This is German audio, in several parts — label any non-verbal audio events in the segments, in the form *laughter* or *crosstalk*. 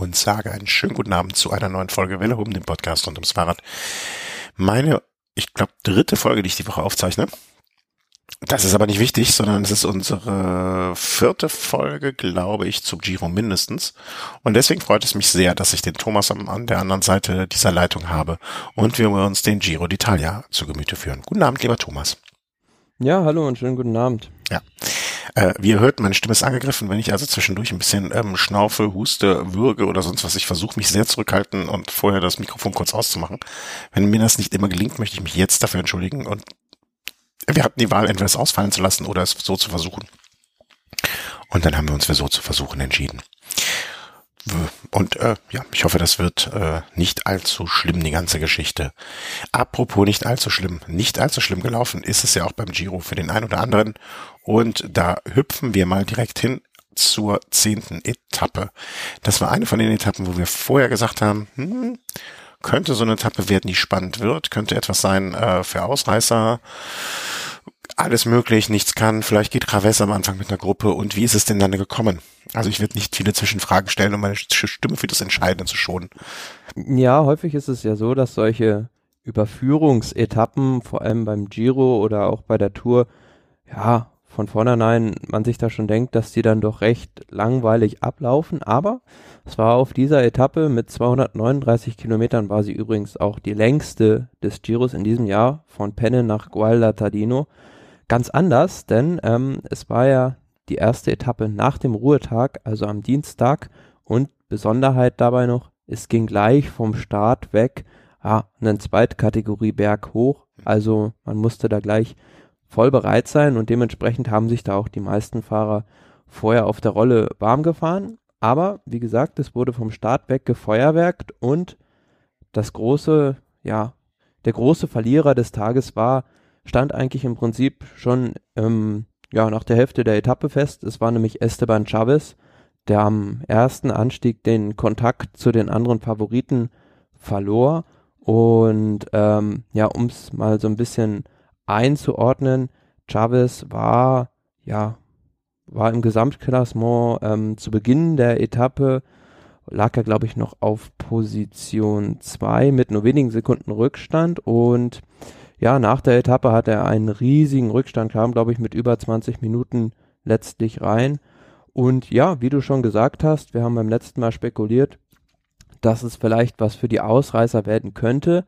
und sage einen schönen guten Abend zu einer neuen Folge Welle um den Podcast rund ums Fahrrad. Meine, ich glaube, dritte Folge, die ich die Woche aufzeichne. Das ist aber nicht wichtig, sondern es ist unsere vierte Folge, glaube ich, zum Giro mindestens. Und deswegen freut es mich sehr, dass ich den Thomas an der anderen Seite dieser Leitung habe und wir uns den Giro d'Italia zu Gemüte führen. Guten Abend, lieber Thomas. Ja, hallo und schönen guten Abend. Ja. Äh, wie ihr hört, meine Stimme ist angegriffen. Wenn ich also zwischendurch ein bisschen ähm, schnaufe, huste, würge oder sonst was, ich versuche mich sehr zurückhalten und vorher das Mikrofon kurz auszumachen. Wenn mir das nicht immer gelingt, möchte ich mich jetzt dafür entschuldigen und wir hatten die Wahl, entweder es ausfallen zu lassen oder es so zu versuchen. Und dann haben wir uns für so zu versuchen entschieden. Und äh, ja, ich hoffe, das wird äh, nicht allzu schlimm, die ganze Geschichte. Apropos nicht allzu schlimm, nicht allzu schlimm gelaufen ist es ja auch beim Giro für den einen oder anderen. Und da hüpfen wir mal direkt hin zur zehnten Etappe. Das war eine von den Etappen, wo wir vorher gesagt haben, hm, könnte so eine Etappe werden, die spannend wird, könnte etwas sein äh, für Ausreißer alles möglich, nichts kann, vielleicht geht Traves am Anfang mit einer Gruppe und wie ist es denn dann gekommen? Also ich werde nicht viele Zwischenfragen stellen, um meine Stimme für das Entscheidende zu schonen. Ja, häufig ist es ja so, dass solche Überführungsetappen, vor allem beim Giro oder auch bei der Tour, ja, von vornherein man sich da schon denkt, dass die dann doch recht langweilig ablaufen. Aber es war auf dieser Etappe mit 239 Kilometern war sie übrigens auch die längste des Giros in diesem Jahr von Penne nach Guadaltadino ganz anders, denn ähm, es war ja die erste Etappe nach dem Ruhetag, also am Dienstag und Besonderheit dabei noch, es ging gleich vom Start weg, ah, einen Zweitkategorie Berg hoch, also man musste da gleich voll bereit sein und dementsprechend haben sich da auch die meisten Fahrer vorher auf der Rolle warm gefahren. Aber wie gesagt, es wurde vom Start weg gefeuerwerkt und das große, ja, der große Verlierer des Tages war stand eigentlich im Prinzip schon ähm, ja, nach der Hälfte der Etappe fest. Es war nämlich Esteban Chavez, der am ersten Anstieg den Kontakt zu den anderen Favoriten verlor. Und ähm, ja, um es mal so ein bisschen einzuordnen, Chavez war ja war im Gesamtklassement ähm, zu Beginn der Etappe lag er glaube ich noch auf Position 2 mit nur wenigen Sekunden Rückstand und ja, nach der Etappe hat er einen riesigen Rückstand, kam, glaube ich, mit über 20 Minuten letztlich rein. Und ja, wie du schon gesagt hast, wir haben beim letzten Mal spekuliert, dass es vielleicht was für die Ausreißer werden könnte.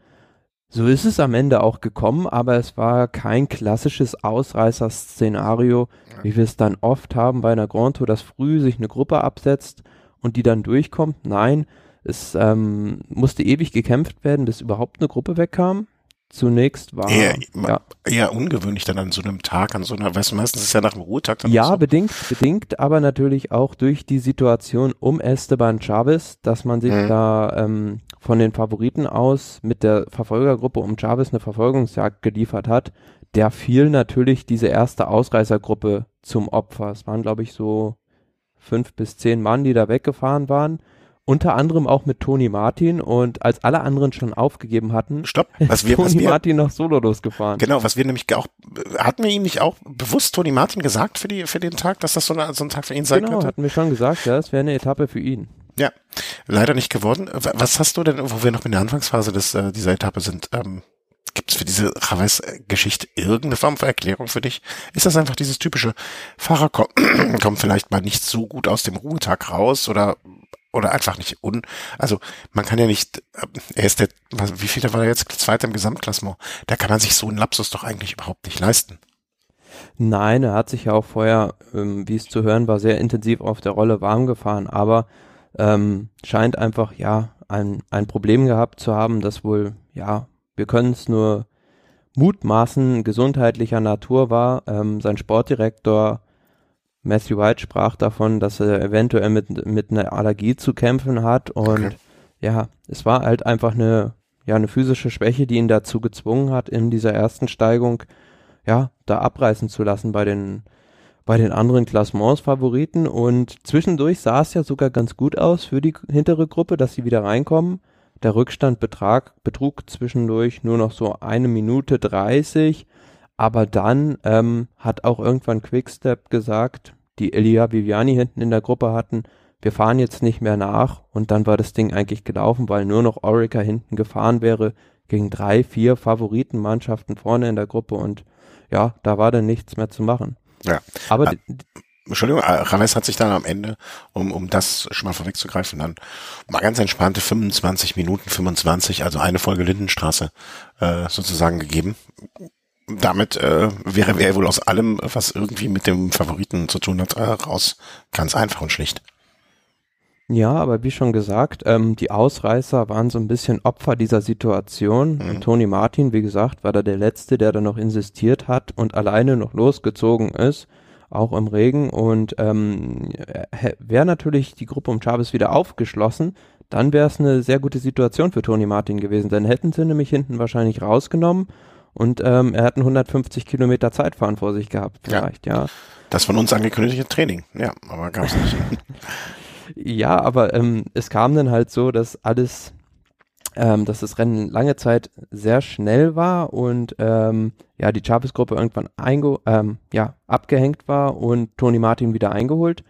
So ist es am Ende auch gekommen, aber es war kein klassisches Ausreißer-Szenario, wie wir es dann oft haben bei einer Grand Tour, dass früh sich eine Gruppe absetzt und die dann durchkommt. Nein, es ähm, musste ewig gekämpft werden, bis überhaupt eine Gruppe wegkam zunächst war. Eher, ja. eher ungewöhnlich dann an so einem Tag, an so einer, weißt du, meistens ist es ja nach dem Ruhetag dann Ja, so. bedingt, bedingt, aber natürlich auch durch die Situation um Esteban Chavez, dass man sich mhm. da ähm, von den Favoriten aus mit der Verfolgergruppe um Chavez eine Verfolgungsjagd geliefert hat, der fiel natürlich diese erste Ausreißergruppe zum Opfer. Es waren, glaube ich, so fünf bis zehn Mann, die da weggefahren waren. Unter anderem auch mit Toni Martin und als alle anderen schon aufgegeben hatten, Stopp, *laughs* was wir, Toni was wir, Martin noch solo losgefahren. Genau, was wir nämlich auch, hatten wir ihm nicht auch bewusst Toni Martin gesagt für die, für den Tag, dass das so, eine, so ein Tag für ihn sein genau, könnte? Genau, hatten wir schon gesagt, ja, es wäre eine Etappe für ihn. Ja, leider nicht geworden. Was hast du denn, wo wir noch in der Anfangsphase des, äh, dieser Etappe sind, ähm, Gibt es für diese Chavez-Geschichte irgendeine Form von Erklärung für dich? Ist das einfach dieses typische Fahrer *clears throat* kommt vielleicht mal nicht so gut aus dem Ruhetag raus oder oder einfach nicht un, also man kann ja nicht, äh, er ist der, wie viel war er jetzt Zweiter im Gesamtklassement? Da kann man sich so einen Lapsus doch eigentlich überhaupt nicht leisten. Nein, er hat sich ja auch vorher, ähm, wie es zu hören war, sehr intensiv auf der Rolle warm gefahren, aber ähm, scheint einfach ja ein, ein Problem gehabt zu haben, das wohl, ja, wir können es nur mutmaßen, gesundheitlicher Natur war. Ähm, sein Sportdirektor Matthew White sprach davon, dass er eventuell mit, mit einer Allergie zu kämpfen hat und okay. ja, es war halt einfach eine, ja, eine physische Schwäche, die ihn dazu gezwungen hat, in dieser ersten Steigung, ja, da abreißen zu lassen bei den, bei den anderen Klassements-Favoriten und zwischendurch sah es ja sogar ganz gut aus für die hintere Gruppe, dass sie wieder reinkommen. Der Rückstand betrag, betrug zwischendurch nur noch so eine Minute dreißig aber dann ähm, hat auch irgendwann Quickstep gesagt, die Elia Viviani hinten in der Gruppe hatten, wir fahren jetzt nicht mehr nach und dann war das Ding eigentlich gelaufen, weil nur noch Orica hinten gefahren wäre gegen drei, vier Favoritenmannschaften vorne in der Gruppe und ja, da war dann nichts mehr zu machen. Ja. Aber ah, Entschuldigung, Rames hat sich dann am Ende, um, um das schon mal vorwegzugreifen, dann mal ganz entspannte 25 Minuten, 25, also eine Folge Lindenstraße äh, sozusagen gegeben. Damit äh, wäre er wohl aus allem, was irgendwie mit dem Favoriten zu tun hat, äh, raus. Ganz einfach und schlicht. Ja, aber wie schon gesagt, ähm, die Ausreißer waren so ein bisschen Opfer dieser Situation. Mhm. Tony Martin, wie gesagt, war da der Letzte, der da noch insistiert hat und alleine noch losgezogen ist, auch im Regen. Und ähm, wäre natürlich die Gruppe um Chavez wieder aufgeschlossen, dann wäre es eine sehr gute Situation für Tony Martin gewesen. Dann hätten sie nämlich hinten wahrscheinlich rausgenommen und ähm, er hat ein 150 Kilometer Zeitfahren vor sich gehabt, vielleicht, ja. ja. Das von uns angekündigte Training, ja, aber gab es nicht. *laughs* Ja, aber ähm, es kam dann halt so, dass alles, ähm, dass das Rennen lange Zeit sehr schnell war und ähm, ja, die Chavez-Gruppe irgendwann einge ähm, ja, abgehängt war und Tony Martin wieder eingeholt.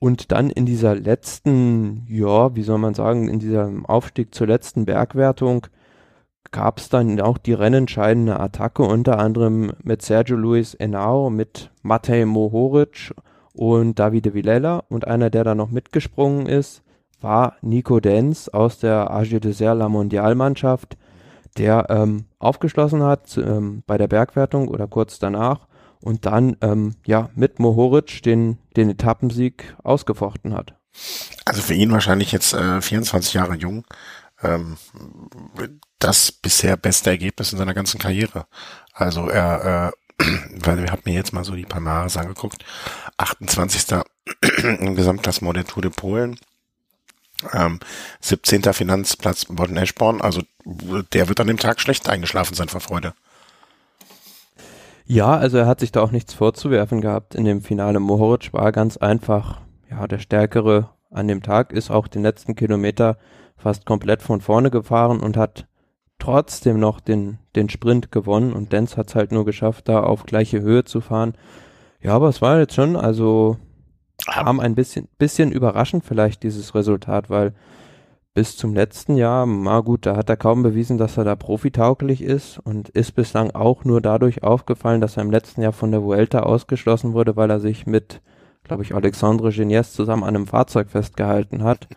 Und dann in dieser letzten, ja, wie soll man sagen, in diesem Aufstieg zur letzten Bergwertung gab es dann auch die rennentscheidende Attacke, unter anderem mit Sergio Luis Henao, mit Matej Mohoric und Davide Villela und einer, der da noch mitgesprungen ist, war Nico Denz aus der AG Dessert La Mondialmannschaft, der ähm, aufgeschlossen hat ähm, bei der Bergwertung oder kurz danach und dann ähm, ja mit Mohoric den, den Etappensieg ausgefochten hat. Also für ihn wahrscheinlich jetzt äh, 24 Jahre jung, ähm, das bisher beste Ergebnis in seiner ganzen Karriere. Also er äh, *clears throat* weil wir haben mir jetzt mal so die Palmares angeguckt. 28. *clears throat* im Gesamtklassement der Tour de Polen. Ähm, 17. Finanzplatz Bodden Eschborn. Also der wird an dem Tag schlecht eingeschlafen sein vor Freude. Ja, also er hat sich da auch nichts vorzuwerfen gehabt in dem Finale. Mohoric war ganz einfach, ja, der Stärkere an dem Tag, ist auch den letzten Kilometer fast komplett von vorne gefahren und hat trotzdem noch den, den Sprint gewonnen und Denz hat es halt nur geschafft, da auf gleiche Höhe zu fahren. Ja, aber es war jetzt schon, also kam ein bisschen, bisschen überraschend vielleicht dieses Resultat, weil bis zum letzten Jahr, na gut, da hat er kaum bewiesen, dass er da profitauglich ist und ist bislang auch nur dadurch aufgefallen, dass er im letzten Jahr von der Vuelta ausgeschlossen wurde, weil er sich mit, glaube ich, Alexandre Genies zusammen an einem Fahrzeug festgehalten hat.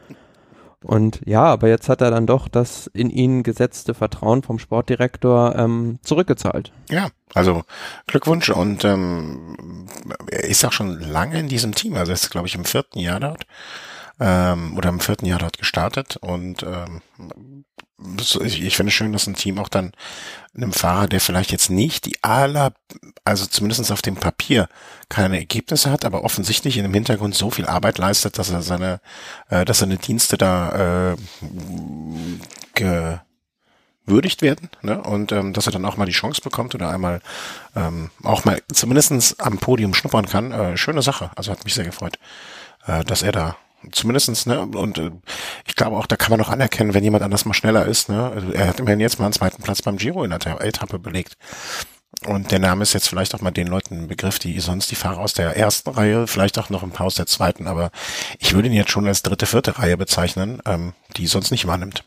Und ja, aber jetzt hat er dann doch das in ihn gesetzte Vertrauen vom Sportdirektor ähm, zurückgezahlt. Ja, also Glückwunsch und ähm, er ist auch schon lange in diesem Team. Also er ist, glaube ich, im vierten Jahr dort ähm, oder im vierten Jahr dort gestartet und ähm, ich, ich finde es schön, dass ein Team auch dann einem Fahrer, der vielleicht jetzt nicht die aller, also zumindest auf dem Papier keine Ergebnisse hat, aber offensichtlich in dem Hintergrund so viel Arbeit leistet, dass er seine, äh, dass seine Dienste da äh, gewürdigt werden ne? und ähm, dass er dann auch mal die Chance bekommt oder einmal ähm, auch mal zumindestens am Podium schnuppern kann. Äh, schöne Sache, also hat mich sehr gefreut, äh, dass er da Zumindestens, ne, und äh, ich glaube auch, da kann man noch anerkennen, wenn jemand anders mal schneller ist, ne. Also er hat immerhin jetzt mal einen zweiten Platz beim Giro in der Etappe belegt. Und der Name ist jetzt vielleicht auch mal den Leuten ein Begriff, die sonst die Fahrer aus der ersten Reihe, vielleicht auch noch ein paar aus der zweiten, aber ich würde ihn jetzt schon als dritte, vierte Reihe bezeichnen, ähm, die sonst nicht wahrnimmt.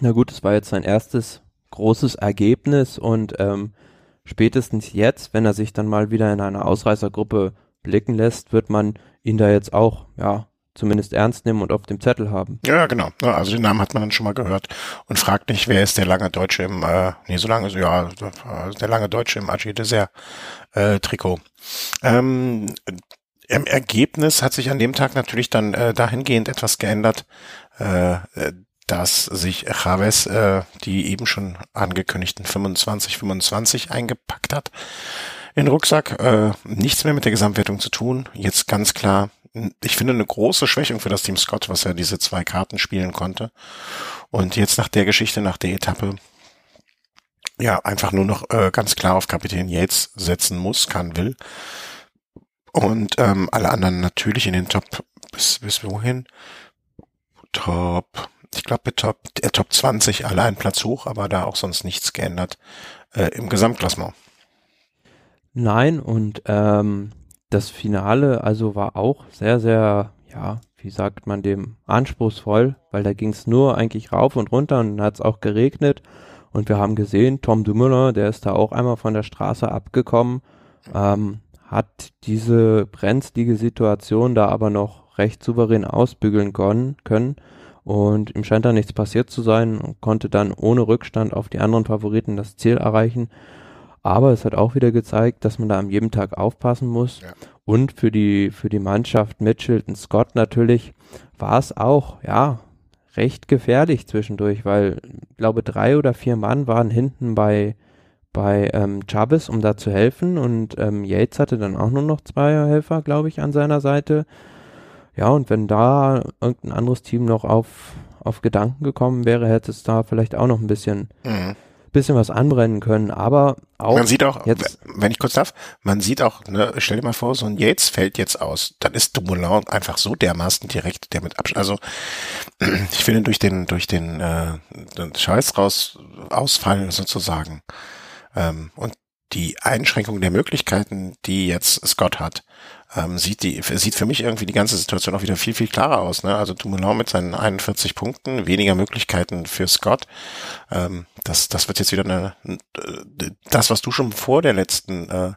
Na gut, es war jetzt sein erstes großes Ergebnis und ähm, spätestens jetzt, wenn er sich dann mal wieder in einer Ausreißergruppe blicken lässt, wird man ihn da jetzt auch, ja, zumindest ernst nehmen und auf dem Zettel haben. Ja, genau. Also den Namen hat man dann schon mal gehört und fragt nicht, wer ist der lange Deutsche im, äh, nee, so lange, ja, der lange Deutsche im AG Dessert äh, Trikot. Ähm, Im Ergebnis hat sich an dem Tag natürlich dann äh, dahingehend etwas geändert, äh, dass sich Chavez äh, die eben schon angekündigten 25, 25 eingepackt hat in Rucksack. Äh, nichts mehr mit der Gesamtwertung zu tun. Jetzt ganz klar, ich finde eine große Schwächung für das Team Scott, was er diese zwei Karten spielen konnte. Und jetzt nach der Geschichte, nach der Etappe, ja, einfach nur noch äh, ganz klar auf Kapitän Yates setzen muss, kann, will. Und ähm, alle anderen natürlich in den Top, bis, bis wohin? Top, ich glaube Top, äh, Top 20, alle einen Platz hoch, aber da auch sonst nichts geändert äh, im Gesamtklassement. Nein, und ähm, das Finale also war auch sehr, sehr ja, wie sagt man dem, anspruchsvoll, weil da ging es nur eigentlich rauf und runter und hat es auch geregnet. Und wir haben gesehen, Tom Dumoulin, der ist da auch einmal von der Straße abgekommen, ähm, hat diese brenzlige Situation da aber noch recht souverän ausbügeln können, können. Und ihm scheint da nichts passiert zu sein und konnte dann ohne Rückstand auf die anderen Favoriten das Ziel erreichen. Aber es hat auch wieder gezeigt, dass man da an jedem Tag aufpassen muss. Ja. Und für die, für die Mannschaft Mitchelton Scott natürlich war es auch, ja, recht gefährlich zwischendurch, weil ich glaube drei oder vier Mann waren hinten bei bei ähm, Chavez, um da zu helfen und ähm, Yates hatte dann auch nur noch zwei Helfer, glaube ich, an seiner Seite. Ja, und wenn da irgendein anderes Team noch auf, auf Gedanken gekommen wäre, hätte es da vielleicht auch noch ein bisschen mhm bisschen was anbrennen können, aber auch. Man sieht auch, jetzt, wenn ich kurz darf, man sieht auch, ne, stell dir mal vor, so ein Yates fällt jetzt aus, dann ist Dumoulin einfach so dermaßen direkt, der mit Abstand, also *clears throat* ich finde durch den, durch den, äh, den Scheiß raus, Ausfall sozusagen ähm, und die Einschränkung der Möglichkeiten, die jetzt Scott hat, ähm, sieht die sieht für mich irgendwie die ganze Situation auch wieder viel viel klarer aus. Ne? Also Dumoulin mit seinen 41 Punkten, weniger Möglichkeiten für Scott. Ähm, das das wird jetzt wieder eine äh, das was du schon vor der letzten äh,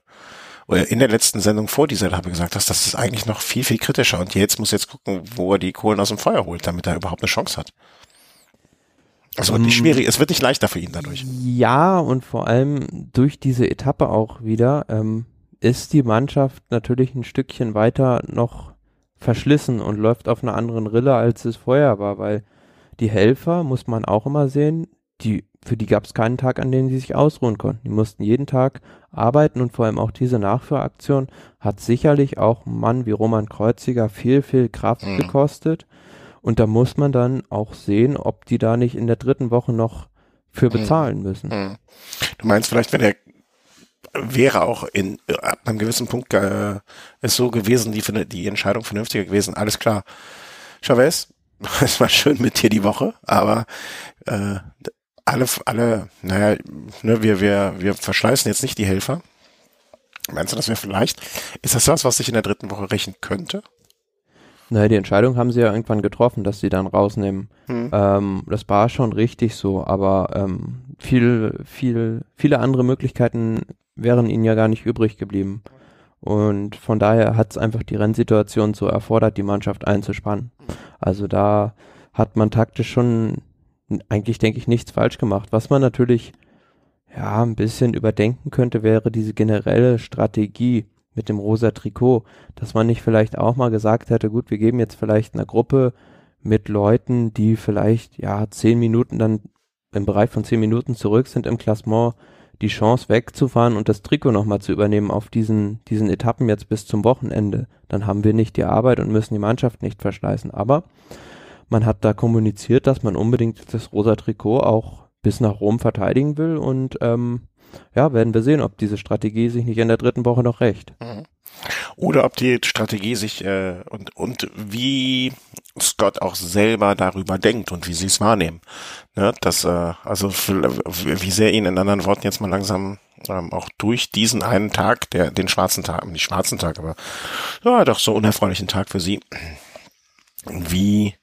oder in der letzten Sendung vor dieser Etappe gesagt hast, das ist eigentlich noch viel viel kritischer und jetzt muss jetzt gucken, wo er die Kohlen aus dem Feuer holt, damit er überhaupt eine Chance hat. Es wird nicht ähm, schwierig, es wird nicht leichter für ihn dadurch. Ja, und vor allem durch diese Etappe auch wieder. Ähm, ist die Mannschaft natürlich ein Stückchen weiter noch verschlissen und läuft auf einer anderen Rille, als es vorher war, weil die Helfer, muss man auch immer sehen, die, für die gab es keinen Tag, an dem sie sich ausruhen konnten. Die mussten jeden Tag arbeiten und vor allem auch diese Nachführaktion hat sicherlich auch einen Mann wie Roman Kreuziger viel, viel Kraft mhm. gekostet. Und da muss man dann auch sehen, ob die da nicht in der dritten Woche noch für mhm. bezahlen müssen. Mhm. Du meinst vielleicht, wenn der wäre auch in ab einem gewissen Punkt äh, ist so gewesen, die, die Entscheidung vernünftiger gewesen. Alles klar. Chavez, *laughs* es war schön mit dir die Woche, aber äh, alle, alle, naja, ne, wir, wir, wir verschleißen jetzt nicht die Helfer. Meinst du, das wäre vielleicht, ist das was, was sich in der dritten Woche rächen könnte? Naja, die Entscheidung haben sie ja irgendwann getroffen, dass sie dann rausnehmen. Hm. Ähm, das war schon richtig so, aber ähm, viel, viel, viele andere Möglichkeiten wären ihnen ja gar nicht übrig geblieben. Und von daher hat es einfach die Rennsituation so erfordert, die Mannschaft einzuspannen. Also da hat man taktisch schon eigentlich, denke ich, nichts falsch gemacht. Was man natürlich ja ein bisschen überdenken könnte, wäre diese generelle Strategie mit dem rosa Trikot, dass man nicht vielleicht auch mal gesagt hätte, gut, wir geben jetzt vielleicht einer Gruppe mit Leuten, die vielleicht ja zehn Minuten dann im Bereich von zehn Minuten zurück sind im Klassement, die Chance wegzufahren und das Trikot nochmal zu übernehmen auf diesen, diesen Etappen jetzt bis zum Wochenende. Dann haben wir nicht die Arbeit und müssen die Mannschaft nicht verschleißen. Aber man hat da kommuniziert, dass man unbedingt das rosa Trikot auch bis nach Rom verteidigen will und ähm, ja, werden wir sehen, ob diese Strategie sich nicht in der dritten Woche noch rächt. Mhm. Oder ob die Strategie sich äh, und, und wie Scott auch selber darüber denkt und wie sie es wahrnehmen. Ne, das, äh, also wie sehr ihn in anderen Worten jetzt mal langsam ähm, auch durch diesen einen Tag, der den schwarzen Tag, nicht schwarzen Tag, aber ja, doch so unerfreulichen Tag für sie, wie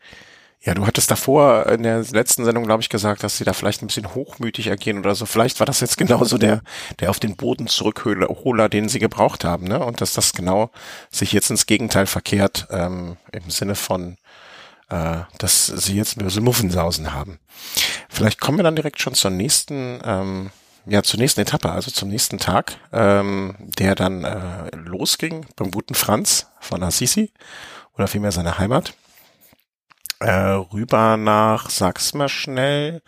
ja, du hattest davor in der letzten Sendung, glaube ich, gesagt, dass sie da vielleicht ein bisschen hochmütig agieren oder so. Vielleicht war das jetzt genauso der, der auf den Boden zurückholer, den sie gebraucht haben, ne? Und dass das genau sich jetzt ins Gegenteil verkehrt, ähm, im Sinne von, äh, dass sie jetzt böse Muffensausen haben. Vielleicht kommen wir dann direkt schon zur nächsten, ähm, ja, zur nächsten Etappe, also zum nächsten Tag, ähm, der dann äh, losging beim guten Franz von Assisi oder vielmehr seiner Heimat äh, rüber nach, sag's mal schnell,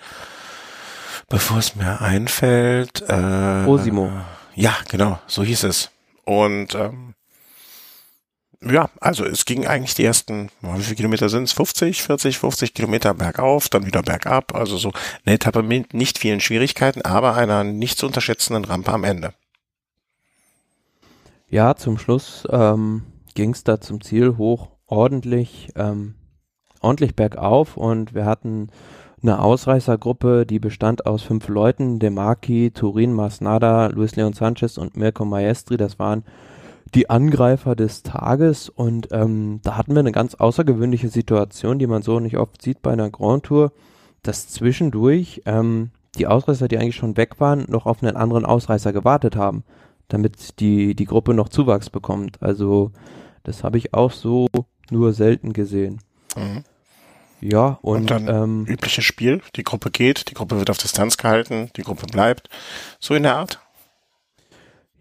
bevor es mir einfällt. Äh, Osimo. Ja, genau, so hieß es. Und ähm, ja, also es ging eigentlich die ersten, wie viele Kilometer sind es? 50, 40, 50 Kilometer bergauf, dann wieder bergab. Also so eine Etappe mit nicht vielen Schwierigkeiten, aber einer nicht zu unterschätzenden Rampe am Ende. Ja, zum Schluss ähm, ging es da zum Ziel hoch ordentlich. Ähm, ordentlich bergauf und wir hatten eine Ausreißergruppe, die bestand aus fünf Leuten, Demarki, Turin, Masnada, Luis Leon Sanchez und Mirko Maestri. Das waren die Angreifer des Tages und ähm, da hatten wir eine ganz außergewöhnliche Situation, die man so nicht oft sieht bei einer Grand Tour, dass zwischendurch ähm, die Ausreißer, die eigentlich schon weg waren, noch auf einen anderen Ausreißer gewartet haben, damit die, die Gruppe noch Zuwachs bekommt. Also das habe ich auch so nur selten gesehen. Mhm. Ja, und, und dann ähm, übliches Spiel, die Gruppe geht, die Gruppe wird auf Distanz gehalten, die Gruppe bleibt. So in der Art?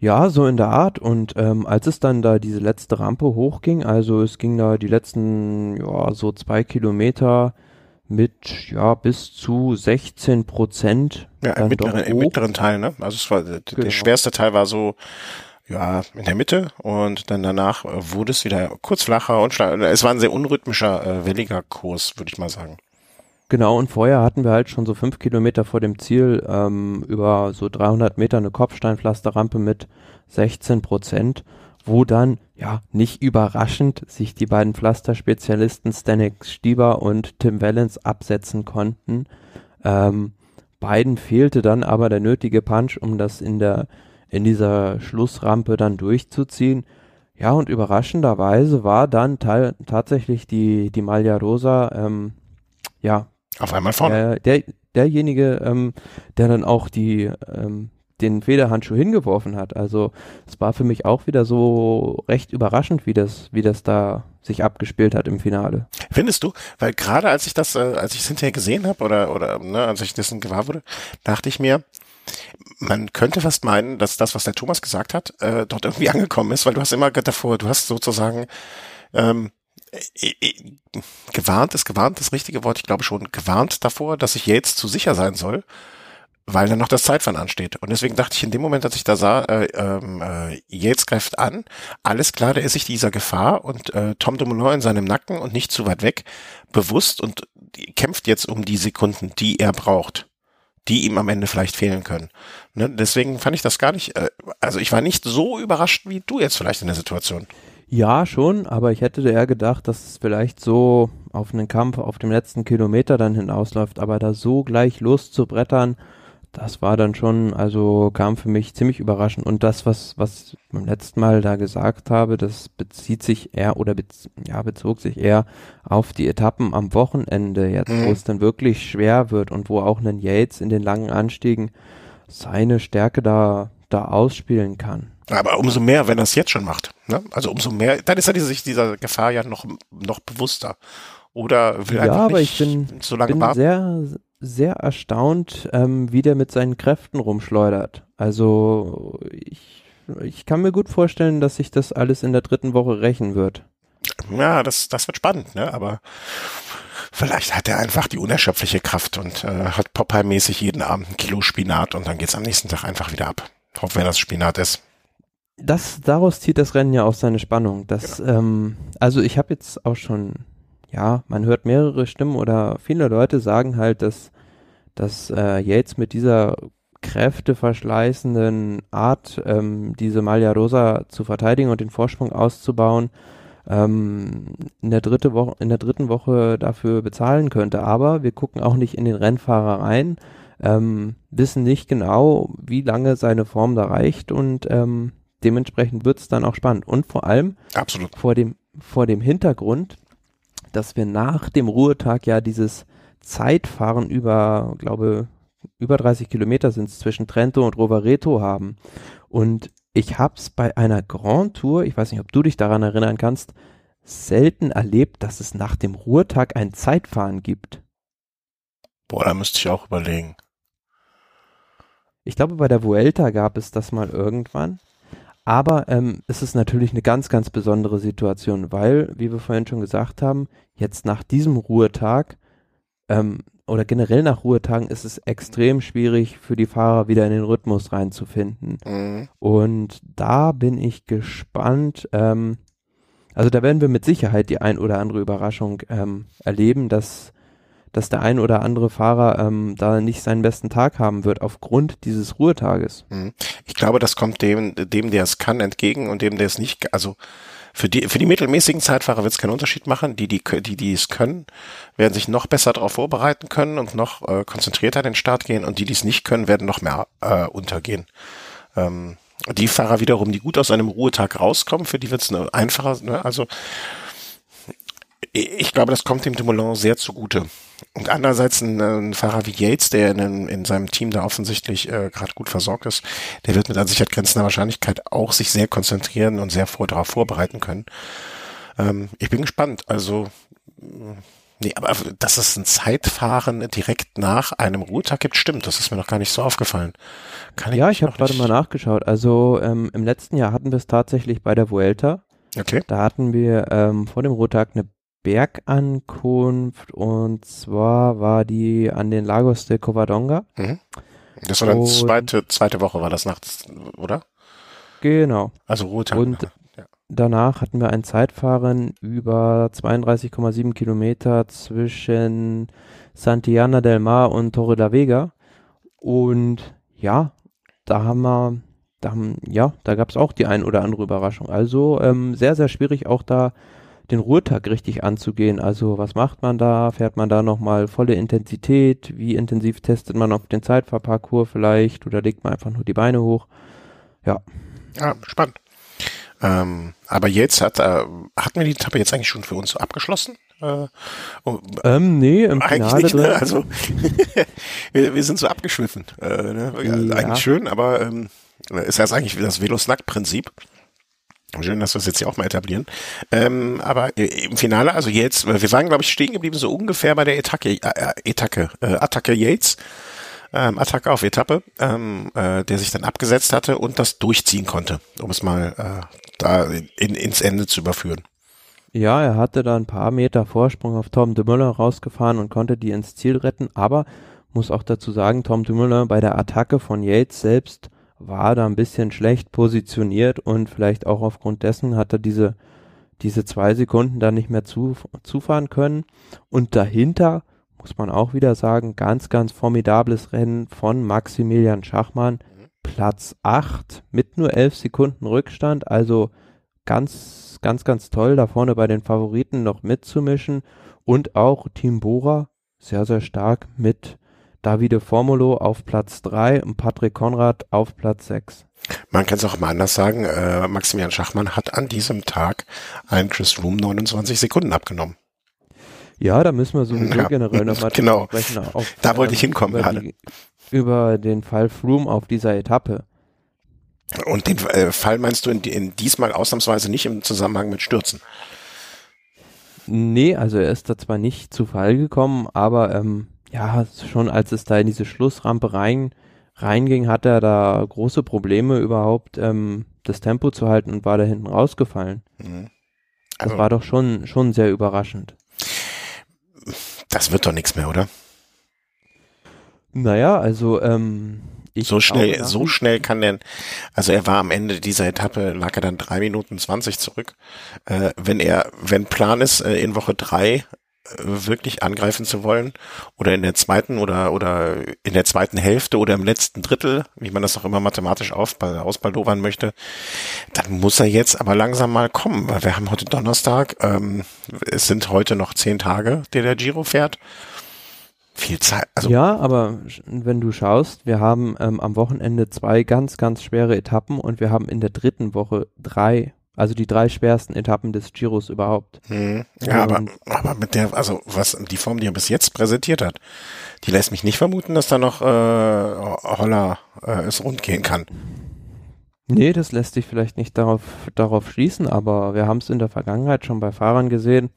Ja, so in der Art. Und ähm, als es dann da diese letzte Rampe hochging, also es ging da die letzten, ja, so zwei Kilometer mit, ja, bis zu 16 Prozent. Ja, im mittleren, im mittleren Teil, ne? Also es war, genau. der schwerste Teil war so, ja, in der Mitte und dann danach äh, wurde es wieder kurz flacher und es war ein sehr unrhythmischer, äh, welliger Kurs, würde ich mal sagen. Genau, und vorher hatten wir halt schon so fünf Kilometer vor dem Ziel ähm, über so 300 Meter eine Kopfsteinpflasterrampe mit 16 Prozent, wo dann, ja, nicht überraschend sich die beiden Pflasterspezialisten Stanek Stieber und Tim Wellens absetzen konnten. Ähm, beiden fehlte dann aber der nötige Punch, um das in der in dieser Schlussrampe dann durchzuziehen. Ja, und überraschenderweise war dann tatsächlich die, die Maglia Rosa, ähm, ja, auf einmal vorne. Äh, der, derjenige, ähm, der dann auch die, ähm, den Federhandschuh hingeworfen hat. Also es war für mich auch wieder so recht überraschend, wie das, wie das da sich abgespielt hat im Finale. Findest du? Weil gerade als ich das, äh, als ich es hinterher gesehen habe oder oder ne, als ich dessen gewahr wurde, dachte ich mir, man könnte fast meinen, dass das, was der Thomas gesagt hat, äh, dort irgendwie *laughs* angekommen ist, weil du hast immer davor, du hast sozusagen ähm, äh, äh, gewarnt ist gewarnt das richtige Wort, ich glaube schon, gewarnt davor, dass ich jetzt zu sicher sein soll, weil dann noch das Zeitfahren ansteht. Und deswegen dachte ich in dem Moment, als ich da sah, äh, ähm, äh, Yates greift an, alles klar, der ist sich dieser Gefahr und äh, Tom Dumoulin in seinem Nacken und nicht zu weit weg, bewusst und kämpft jetzt um die Sekunden, die er braucht die ihm am Ende vielleicht fehlen können. Ne? Deswegen fand ich das gar nicht, äh, also ich war nicht so überrascht wie du jetzt vielleicht in der Situation. Ja, schon, aber ich hätte eher gedacht, dass es vielleicht so auf einen Kampf auf dem letzten Kilometer dann hinausläuft, aber da so gleich loszubrettern, das war dann schon, also kam für mich ziemlich überraschend. Und das, was, was ich beim letzten Mal da gesagt habe, das bezieht sich eher oder bez, ja, bezog sich eher auf die Etappen am Wochenende jetzt, mhm. wo es dann wirklich schwer wird und wo auch ein Yates in den langen Anstiegen seine Stärke da, da ausspielen kann. Aber umso mehr, wenn er es jetzt schon macht. Ne? Also umso mehr, dann ist er sich dieser Gefahr ja noch, noch bewusster. Oder will ja, einfach aber nicht ich bin, so lange bin warten. sehr, sehr erstaunt, ähm, wie der mit seinen Kräften rumschleudert. Also ich, ich kann mir gut vorstellen, dass sich das alles in der dritten Woche rächen wird. Ja, das, das wird spannend, ne? Aber vielleicht hat er einfach die unerschöpfliche Kraft und äh, hat Popeye-mäßig jeden Abend ein Kilo Spinat und dann geht's am nächsten Tag einfach wieder ab. Hoffen wir, dass Spinat ist das, daraus zieht das Rennen ja auch seine Spannung. Das, genau. ähm, also ich habe jetzt auch schon, ja, man hört mehrere Stimmen oder viele Leute sagen halt, dass, dass äh, Yates mit dieser kräfteverschleißenden Art, ähm, diese Malia Rosa zu verteidigen und den Vorsprung auszubauen, ähm, in der dritte Woche, in der dritten Woche dafür bezahlen könnte. Aber wir gucken auch nicht in den Rennfahrer rein, ähm, wissen nicht genau, wie lange seine Form da reicht und ähm, dementsprechend wird es dann auch spannend. Und vor allem Absolut. vor dem, vor dem Hintergrund, dass wir nach dem Ruhetag ja dieses Zeitfahren über, glaube, über 30 Kilometer sind es zwischen Trento und Rovereto haben. Und ich habe es bei einer Grand Tour, ich weiß nicht, ob du dich daran erinnern kannst, selten erlebt, dass es nach dem Ruhetag ein Zeitfahren gibt. Boah, da müsste ich auch überlegen. Ich glaube, bei der Vuelta gab es das mal irgendwann. Aber ähm, es ist natürlich eine ganz, ganz besondere Situation, weil, wie wir vorhin schon gesagt haben, jetzt nach diesem Ruhetag ähm, oder generell nach Ruhetagen ist es extrem schwierig für die Fahrer wieder in den Rhythmus reinzufinden. Mhm. Und da bin ich gespannt. Ähm, also da werden wir mit Sicherheit die ein oder andere Überraschung ähm, erleben, dass dass der ein oder andere Fahrer ähm, da nicht seinen besten Tag haben wird aufgrund dieses Ruhetages. Mhm. Ich glaube, das kommt dem, dem, der es kann, entgegen und dem, der es nicht, also für die, für die mittelmäßigen Zeitfahrer wird es keinen Unterschied machen. Die, die, die, die es können, werden sich noch besser darauf vorbereiten können und noch äh, konzentrierter in den Start gehen und die, die es nicht können, werden noch mehr äh, untergehen. Ähm, Die Fahrer wiederum, die gut aus einem Ruhetag rauskommen, für die wird es ne, einfacher. Ne? Also ich glaube, das kommt dem Dumoulin sehr zugute. Und andererseits ein, ein Fahrer wie Yates, der in, in seinem Team da offensichtlich äh, gerade gut versorgt ist, der wird mit an Sicherheit grenzender Wahrscheinlichkeit auch sich sehr konzentrieren und sehr vor, darauf vorbereiten können. Ähm, ich bin gespannt. Also Nee, aber dass es ein Zeitfahren direkt nach einem Ruhetag gibt, stimmt. Das ist mir noch gar nicht so aufgefallen. Kann ja, ich, ich habe gerade mal nachgeschaut. Also ähm, im letzten Jahr hatten wir es tatsächlich bei der Vuelta. Okay. Da hatten wir ähm, vor dem Ruhetag eine Bergankunft und zwar war die an den Lagos de Covadonga. Mhm. Das war dann zweite, zweite Woche war das nachts, oder? Genau. Also Ruhetag. Und danach hatten wir ein Zeitfahren über 32,7 Kilometer zwischen Santillana del Mar und Torre da Vega. Und ja, da haben wir, da haben, ja, da gab es auch die ein oder andere Überraschung. Also ähm, sehr, sehr schwierig auch da den Ruhetag richtig anzugehen. Also was macht man da? Fährt man da nochmal volle Intensität? Wie intensiv testet man auf den Zeitfahrparcours vielleicht? Oder legt man einfach nur die Beine hoch? Ja. Ja, spannend. Ähm, aber jetzt hat, äh, hatten wir die Etappe jetzt eigentlich schon für uns abgeschlossen? Äh, oh, ähm, nee, im Finale nicht, ne? Also *laughs* wir, wir, sind so abgeschwiffen. Äh, ne? ja. Eigentlich schön, aber ähm, ist das eigentlich das Velo-Snack-Prinzip? Schön, dass wir es jetzt hier auch mal etablieren. Ähm, aber im Finale, also jetzt, wir waren, glaube ich, stehen geblieben, so ungefähr bei der Attacke, äh, Attacke, äh, Attacke Yates ähm, Attacke auf Etappe, ähm, äh, der sich dann abgesetzt hatte und das durchziehen konnte, um es mal äh, da in, ins Ende zu überführen. Ja, er hatte da ein paar Meter Vorsprung auf Tom de Müller rausgefahren und konnte die ins Ziel retten, aber muss auch dazu sagen, Tom de Müller bei der Attacke von Yates selbst war da ein bisschen schlecht positioniert und vielleicht auch aufgrund dessen hat er diese, diese zwei Sekunden da nicht mehr zu, zufahren können. Und dahinter muss man auch wieder sagen, ganz, ganz formidables Rennen von Maximilian Schachmann. Platz 8 mit nur 11 Sekunden Rückstand, also ganz, ganz, ganz toll, da vorne bei den Favoriten noch mitzumischen. Und auch Team Bora, sehr, sehr stark mit Davide Formulo auf Platz 3 und Patrick Konrad auf Platz 6. Man kann es auch mal anders sagen, äh, Maximilian Schachmann hat an diesem Tag einen Chris Room 29 Sekunden abgenommen. Ja, da müssen wir sowieso ja, generell nochmal genau. sprechen. Auf, da wollte ich hinkommen über gerade. Die, über den Fall Froome auf dieser Etappe. Und den äh, Fall meinst du in, in diesmal ausnahmsweise nicht im Zusammenhang mit Stürzen? Nee, also er ist da zwar nicht zu Fall gekommen, aber ähm, ja, schon als es da in diese Schlussrampe rein reinging, hat er da große Probleme überhaupt ähm, das Tempo zu halten und war da hinten rausgefallen. Mhm. Also, das war doch schon schon sehr überraschend. Das wird doch nichts mehr, oder? Naja, also ähm, ich so schnell, so schnell kann der, also er war am Ende dieser Etappe, lag er dann drei Minuten zwanzig zurück. Äh, wenn er, wenn Plan ist, äh, in Woche drei wirklich angreifen zu wollen oder in der zweiten oder oder in der zweiten Hälfte oder im letzten Drittel, wie man das auch immer mathematisch auf, ausbaldowern möchte, dann muss er jetzt aber langsam mal kommen, weil wir haben heute Donnerstag, ähm, es sind heute noch zehn Tage, der der Giro fährt. Viel Zeit. Also ja, aber wenn du schaust, wir haben ähm, am Wochenende zwei ganz, ganz schwere Etappen und wir haben in der dritten Woche drei also die drei schwersten Etappen des Giros überhaupt. Hm. Ja, aber, aber mit der, also was die Form, die er bis jetzt präsentiert hat, die lässt mich nicht vermuten, dass da noch äh, Holler äh, es rund gehen kann. Nee, das lässt sich vielleicht nicht darauf, darauf schließen, aber wir haben es in der Vergangenheit schon bei Fahrern gesehen,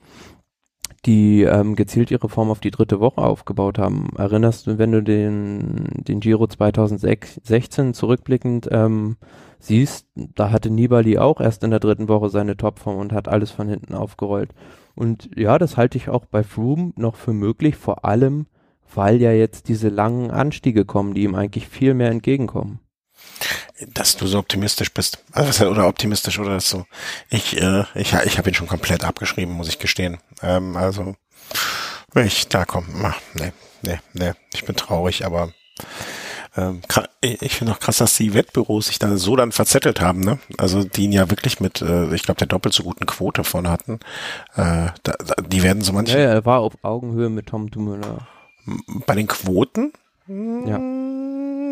die ähm, gezielt ihre Form auf die dritte Woche aufgebaut haben. Erinnerst du, wenn du den, den Giro 2016 zurückblickend ähm, siehst, da hatte Nibali auch erst in der dritten Woche seine Topform und hat alles von hinten aufgerollt. Und ja, das halte ich auch bei Froome noch für möglich, vor allem, weil ja jetzt diese langen Anstiege kommen, die ihm eigentlich viel mehr entgegenkommen. Dass du so optimistisch bist. Also, oder optimistisch oder so. Ich, äh, ich, ich habe ihn schon komplett abgeschrieben, muss ich gestehen. Ähm, also, ich, da komm, nee, nee, nee, ich bin traurig, aber ähm, ich finde auch krass, dass die Wettbüros sich da so dann verzettelt haben, ne? Also die ihn ja wirklich mit, äh, ich glaube, der doppelt so guten Quote von hatten. Äh, da, da, die werden so manche. Ja, ja, er war auf Augenhöhe mit Tom Dumoulin. Bei den Quoten? Ja.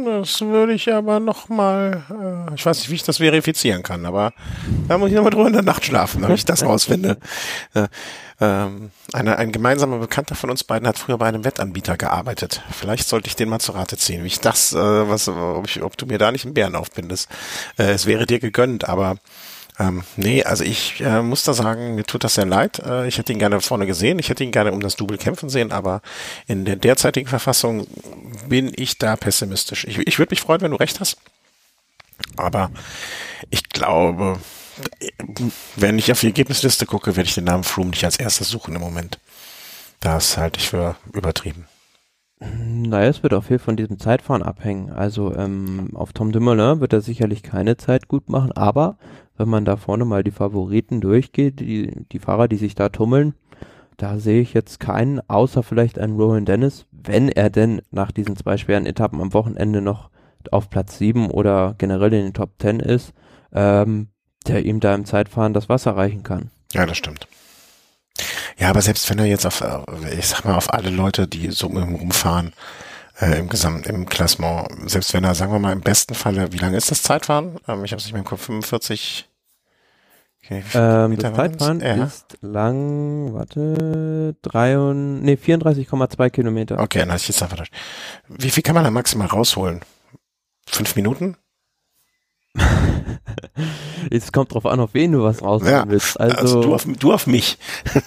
Das würde ich aber nochmal, äh, ich weiß nicht, wie ich das verifizieren kann, aber da muss ich nochmal drüber in der Nacht schlafen, damit ich das *laughs* rausfinde. Äh, ähm, eine, ein gemeinsamer Bekannter von uns beiden hat früher bei einem Wettanbieter gearbeitet. Vielleicht sollte ich den mal zu Rate ziehen, wie ich das, äh, was, ob, ich, ob du mir da nicht einen Bären aufbindest. Äh, es wäre dir gegönnt, aber ähm, nee, also ich äh, muss da sagen, mir tut das sehr leid. Äh, ich hätte ihn gerne vorne gesehen, ich hätte ihn gerne um das Double kämpfen sehen, aber in der derzeitigen Verfassung bin ich da pessimistisch. Ich, ich würde mich freuen, wenn du recht hast. Aber ich glaube, wenn ich auf die Ergebnisliste gucke, werde ich den Namen Froome nicht als erstes suchen im Moment. Das halte ich für übertrieben. Naja, es wird auch viel von diesem Zeitfahren abhängen. Also ähm, auf Tom Dumoulin wird er sicherlich keine Zeit gut machen, aber wenn man da vorne mal die Favoriten durchgeht, die, die Fahrer, die sich da tummeln, da sehe ich jetzt keinen, außer vielleicht einen Rowan Dennis, wenn er denn nach diesen zwei schweren Etappen am Wochenende noch auf Platz 7 oder generell in den Top 10 ist, ähm, der ihm da im Zeitfahren das Wasser reichen kann. Ja, das stimmt. Ja, aber selbst wenn er jetzt auf, äh, ich sag mal, auf alle Leute, die so rumfahren, äh, im Gesamt, im Klassement, selbst wenn er, sagen wir mal, im besten Falle, wie lange ist das Zeitfahren? Ähm, ich habe es nicht mehr im Kopf, 45. Okay, ähm, das Zeitfahren ja. ist lang, warte, drei und, nee, 34,2 Kilometer. Okay, dann hatte ich jetzt einfach Wie viel kann man da maximal rausholen? Fünf Minuten? *laughs* *laughs* Es kommt drauf an, auf wen du was rausholen ja, willst. Also, also du, auf, du auf mich. *laughs*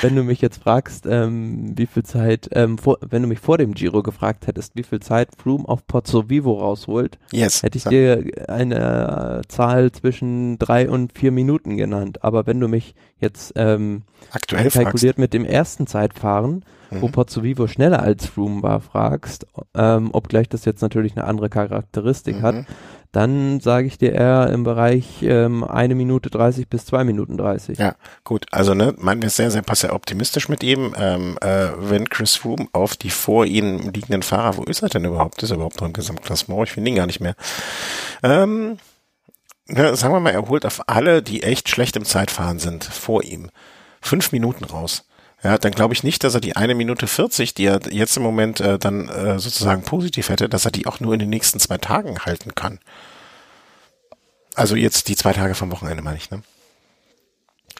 wenn du mich jetzt fragst, ähm, wie viel Zeit, ähm, vor, wenn du mich vor dem Giro gefragt hättest, wie viel Zeit Froome auf Pozzo Vivo rausholt, yes. hätte ich dir eine Zahl zwischen drei und vier Minuten genannt. Aber wenn du mich jetzt ähm, aktuell kalkuliert fragst. mit dem ersten Zeitfahren, mhm. wo Pozzo Vivo schneller als Froome war, fragst, ähm, obgleich das jetzt natürlich eine andere Charakteristik mhm. hat, dann sage ich dir eher im Bereich ähm, eine Minute 30 bis zwei Minuten 30. Ja, gut. Also ne, meinen wir sehr, sehr, sehr optimistisch mit ihm. Ähm, äh, wenn Chris Froome auf die vor ihm liegenden Fahrer, wo ist er denn überhaupt? Ist er überhaupt noch im Gesamtklassement? Ich finde ihn gar nicht mehr. Ähm, ne, sagen wir mal, er holt auf alle, die echt schlecht im Zeitfahren sind, vor ihm, fünf Minuten raus. Ja, dann glaube ich nicht, dass er die eine Minute 40, die er jetzt im Moment äh, dann äh, sozusagen positiv hätte, dass er die auch nur in den nächsten zwei Tagen halten kann. Also jetzt die zwei Tage vom Wochenende meine ich, ne?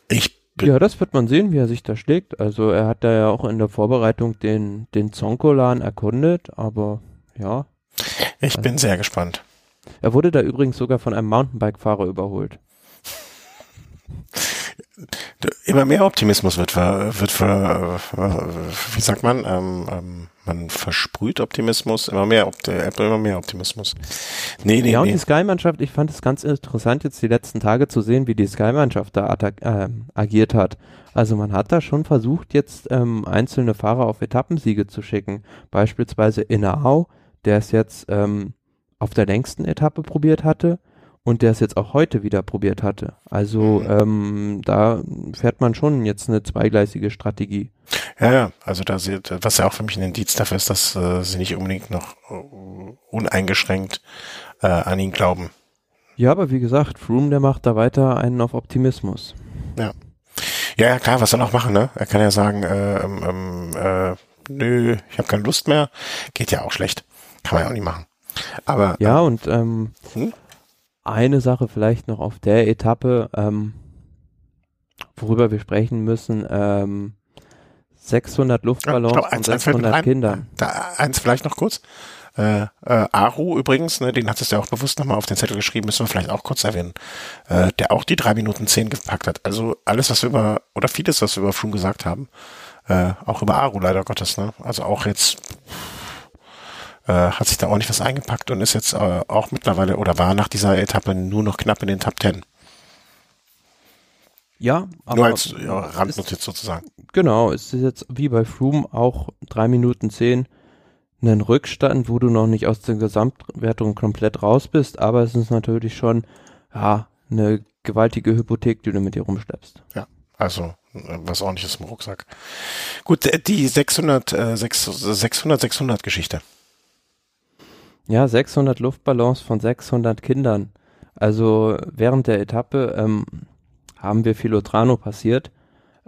Ich ja, das wird man sehen, wie er sich da schlägt. Also er hat da ja auch in der Vorbereitung den, den Zonkolan erkundet, aber ja. Ich also, bin sehr gespannt. Er wurde da übrigens sogar von einem Mountainbike-Fahrer überholt *laughs* immer mehr Optimismus wird ver, wird ver, wie sagt man, ähm, ähm, man versprüht Optimismus, immer mehr, immer mehr Optimismus. Nee, nee, ja, und nee. die Sky-Mannschaft, ich fand es ganz interessant, jetzt die letzten Tage zu sehen, wie die Sky-Mannschaft da äh, agiert hat. Also man hat da schon versucht, jetzt ähm, einzelne Fahrer auf Etappensiege zu schicken. Beispielsweise Inao, der es jetzt ähm, auf der längsten Etappe probiert hatte und der es jetzt auch heute wieder probiert hatte. Also mhm. ähm, da fährt man schon jetzt eine zweigleisige Strategie. Ja, ja, also da sie, was ja auch für mich ein Indiz dafür ist, dass äh, sie nicht unbedingt noch uh, uneingeschränkt äh, an ihn glauben. Ja, aber wie gesagt, Froome, der macht da weiter einen auf Optimismus. Ja. Ja, ja, klar, was soll er noch machen, ne? Er kann ja sagen, äh, ähm, ähm äh, nö, ich habe keine Lust mehr. Geht ja auch schlecht. Kann man ja auch nicht machen. Aber ja, äh, und ähm, hm? Eine Sache vielleicht noch auf der Etappe, ähm, worüber wir sprechen müssen. Ähm, 600 Luftballons ja, und 600 ein, Kindern. Da, eins vielleicht noch kurz. Äh, äh, Aru übrigens, ne, den hattest du ja auch bewusst nochmal auf den Zettel geschrieben, müssen wir vielleicht auch kurz erwähnen, äh, der auch die drei Minuten zehn gepackt hat. Also alles, was wir über, oder vieles, was wir über Flum gesagt haben, äh, auch über Aru leider Gottes, ne? Also auch jetzt äh, hat sich da ordentlich was eingepackt und ist jetzt äh, auch mittlerweile oder war nach dieser Etappe nur noch knapp in den Top Ten. Ja, aber nur als ja, Randnotiz sozusagen. Genau, es ist jetzt wie bei Froome auch drei Minuten zehn einen Rückstand, wo du noch nicht aus der Gesamtwertung komplett raus bist, aber es ist natürlich schon ja eine gewaltige Hypothek, die du mit dir rumschleppst. Ja, also äh, was ordentliches im Rucksack. Gut, äh, die 600 äh, 600 600 Geschichte. Ja, 600 Luftballons von 600 Kindern. Also während der Etappe ähm, haben wir Filotrano passiert,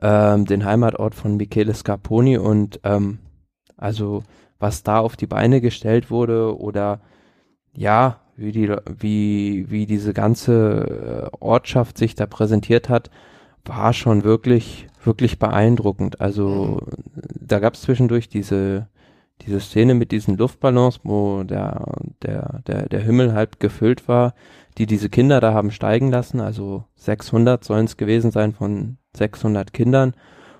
ähm, den Heimatort von Michele Scarponi und ähm, also was da auf die Beine gestellt wurde oder ja, wie die, wie, wie diese ganze äh, Ortschaft sich da präsentiert hat, war schon wirklich, wirklich beeindruckend. Also da gab es zwischendurch diese, diese Szene mit diesen Luftballons, wo der, der, der, der Himmel halb gefüllt war, die diese Kinder da haben steigen lassen. Also 600 sollen es gewesen sein von 600 Kindern.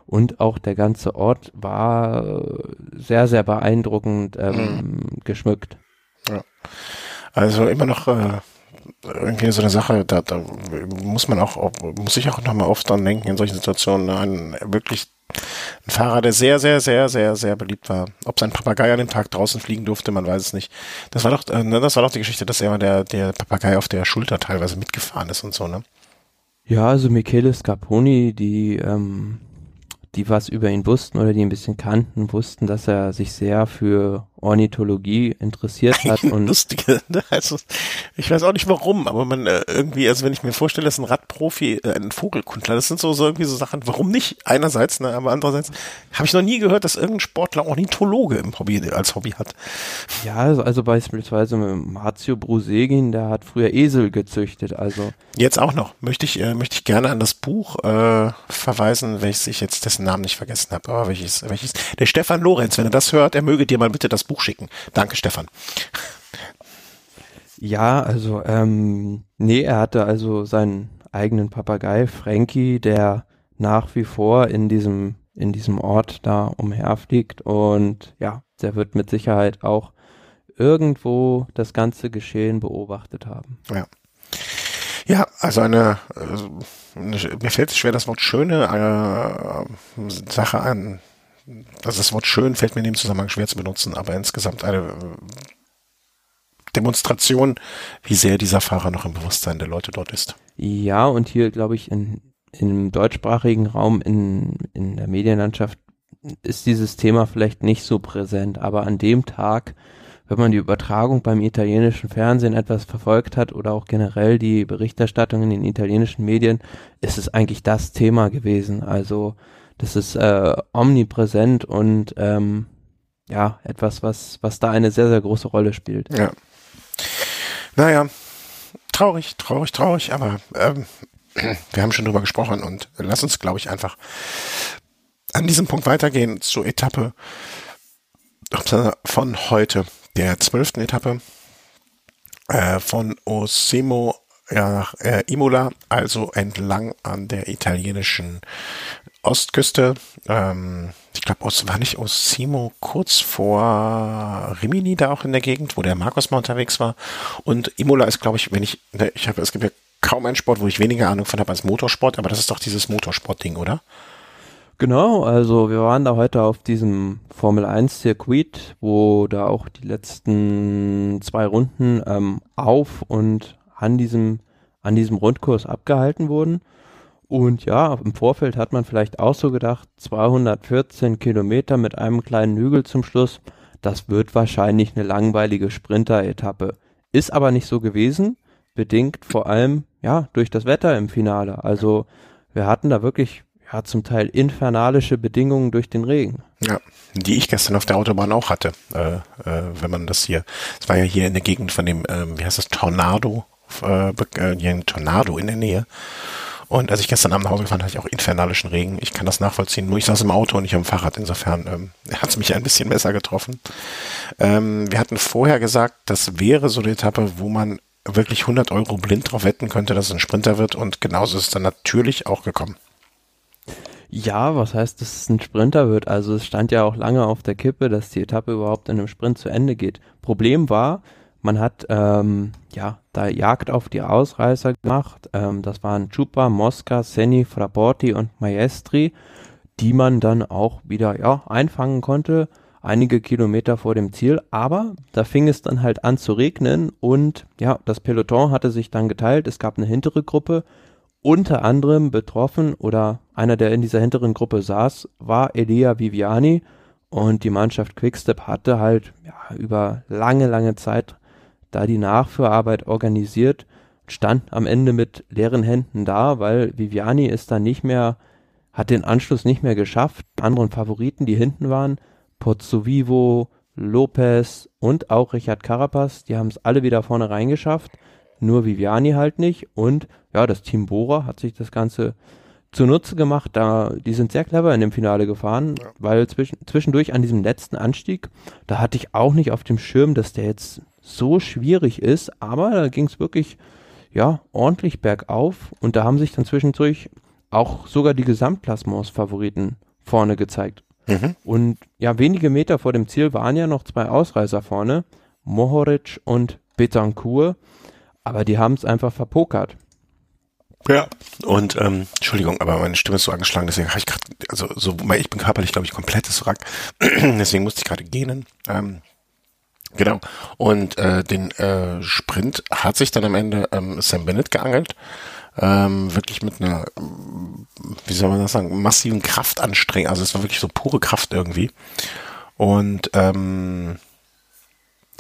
Und auch der ganze Ort war äh, sehr, sehr beeindruckend ähm, mhm. geschmückt. Ja. Also immer noch äh, irgendwie so eine Sache, da, da muss man auch, muss ich auch nochmal oft dran denken in solchen Situationen, ne? ein wirklich ein Fahrer, der sehr, sehr, sehr, sehr, sehr beliebt war. Ob sein Papagei an dem Tag draußen fliegen durfte, man weiß es nicht. Das war doch, äh, ne, das war doch die Geschichte, dass er der, der Papagei auf der Schulter teilweise mitgefahren ist und so, ne? Ja, also Michele Scarponi, die ähm, die was über ihn wussten oder die ein bisschen kannten, wussten, dass er sich sehr für Ornithologie interessiert hat. *laughs* und Lustige, ne? also ich weiß auch nicht warum, aber man äh, irgendwie, also wenn ich mir vorstelle, dass ein Radprofi, äh, ein Vogelkundler, das sind so, so irgendwie so Sachen, warum nicht? Einerseits, ne, aber andererseits habe ich noch nie gehört, dass irgendein Sportler Ornithologe im Hobby als Hobby hat. Ja, also, also beispielsweise Marzio Brusegin, der hat früher Esel gezüchtet, also jetzt auch noch möchte ich äh, möchte ich gerne an das Buch äh, verweisen, welches ich jetzt dessen Namen nicht vergessen habe, aber welches welches der Stefan Lorenz, wenn er das hört, er möge dir mal bitte das Buch Buch schicken. Danke, Stefan. Ja, also, ähm, nee, er hatte also seinen eigenen Papagei, Frankie, der nach wie vor in diesem, in diesem Ort da umherfliegt und ja, der wird mit Sicherheit auch irgendwo das ganze Geschehen beobachtet haben. Ja. Ja, also eine, also mir fällt es schwer, das Wort schöne äh, Sache an, also das Wort schön fällt mir in dem Zusammenhang schwer zu benutzen, aber insgesamt eine äh, Demonstration, wie sehr dieser Fahrer noch im Bewusstsein der Leute dort ist. Ja, und hier glaube ich in, im deutschsprachigen Raum in, in der Medienlandschaft ist dieses Thema vielleicht nicht so präsent, aber an dem Tag, wenn man die Übertragung beim italienischen Fernsehen etwas verfolgt hat oder auch generell die Berichterstattung in den italienischen Medien, ist es eigentlich das Thema gewesen. Also das ist äh, omnipräsent und ähm, ja, etwas, was, was da eine sehr, sehr große Rolle spielt. Ja. Naja, traurig, traurig, traurig, aber ähm, wir haben schon drüber gesprochen und lass uns, glaube ich, einfach an diesem Punkt weitergehen zur Etappe von heute, der zwölften Etappe äh, von Osimo ja, nach äh, Imola, also entlang an der italienischen Ostküste. Ähm, ich glaube, war nicht Osimo kurz vor Rimini da auch in der Gegend, wo der Markus mal unterwegs war. Und Imola ist, glaube ich, wenn ich, ne, ich habe, es gibt ja kaum einen Sport, wo ich weniger Ahnung von habe als Motorsport, aber das ist doch dieses Motorsport-Ding, oder? Genau, also wir waren da heute auf diesem Formel 1 Circuit, wo da auch die letzten zwei Runden ähm, auf und an diesem, an diesem Rundkurs abgehalten wurden. Und ja, im Vorfeld hat man vielleicht auch so gedacht, 214 Kilometer mit einem kleinen Hügel zum Schluss, das wird wahrscheinlich eine langweilige Sprinter-Etappe. Ist aber nicht so gewesen, bedingt vor allem, ja, durch das Wetter im Finale. Also wir hatten da wirklich, ja, zum Teil infernalische Bedingungen durch den Regen. Ja, die ich gestern auf der Autobahn auch hatte, äh, äh, wenn man das hier, es war ja hier in der Gegend von dem, äh, wie heißt das, Tornado, äh, äh, hier Tornado in der Nähe. Und als ich gestern Abend nach Hause gefahren hatte ich auch infernalischen Regen. Ich kann das nachvollziehen. Nur ich saß im Auto und nicht am Fahrrad. Insofern ähm, *laughs* hat es mich ein bisschen besser getroffen. Ähm, wir hatten vorher gesagt, das wäre so eine Etappe, wo man wirklich 100 Euro blind drauf wetten könnte, dass es ein Sprinter wird. Und genauso ist es dann natürlich auch gekommen. Ja, was heißt, dass es ein Sprinter wird? Also es stand ja auch lange auf der Kippe, dass die Etappe überhaupt in einem Sprint zu Ende geht. Problem war, man hat ähm, ja da Jagd auf die Ausreißer gemacht. Ähm, das waren Chupa, Mosca, Seni, Fraporti und Maestri, die man dann auch wieder ja einfangen konnte, einige Kilometer vor dem Ziel. Aber da fing es dann halt an zu regnen und ja, das Peloton hatte sich dann geteilt. Es gab eine hintere Gruppe. Unter anderem betroffen oder einer, der in dieser hinteren Gruppe saß, war Elia Viviani. Und die Mannschaft Quickstep hatte halt ja, über lange, lange Zeit da die Nachführarbeit organisiert, stand am Ende mit leeren Händen da, weil Viviani ist dann nicht mehr, hat den Anschluss nicht mehr geschafft. Anderen Favoriten, die hinten waren, Pozzo Vivo, Lopez und auch Richard Carapaz, die haben es alle wieder vorne reingeschafft. Nur Viviani halt nicht. Und ja, das Team Bora hat sich das Ganze zunutze gemacht. Da, die sind sehr clever in dem Finale gefahren, ja. weil zwischen, zwischendurch an diesem letzten Anstieg, da hatte ich auch nicht auf dem Schirm, dass der jetzt so schwierig ist, aber da ging es wirklich ja ordentlich bergauf und da haben sich dann zwischendurch auch sogar die Gesamtklassements-Favoriten vorne gezeigt. Mhm. Und ja, wenige Meter vor dem Ziel waren ja noch zwei Ausreißer vorne, Mohoric und Betancourt, aber die haben es einfach verpokert. Ja, und ähm, Entschuldigung, aber meine Stimme ist so angeschlagen, deswegen habe ich gerade, also so, ich bin körperlich, glaube ich, komplettes Wrack, *clears throat* deswegen musste ich gerade gähnen. Ähm, genau. Und äh, den äh, Sprint hat sich dann am Ende ähm, Sam Bennett geangelt. Ähm, wirklich mit einer, wie soll man das sagen, massiven Kraftanstrengung. Also es war wirklich so pure Kraft irgendwie. Und ähm,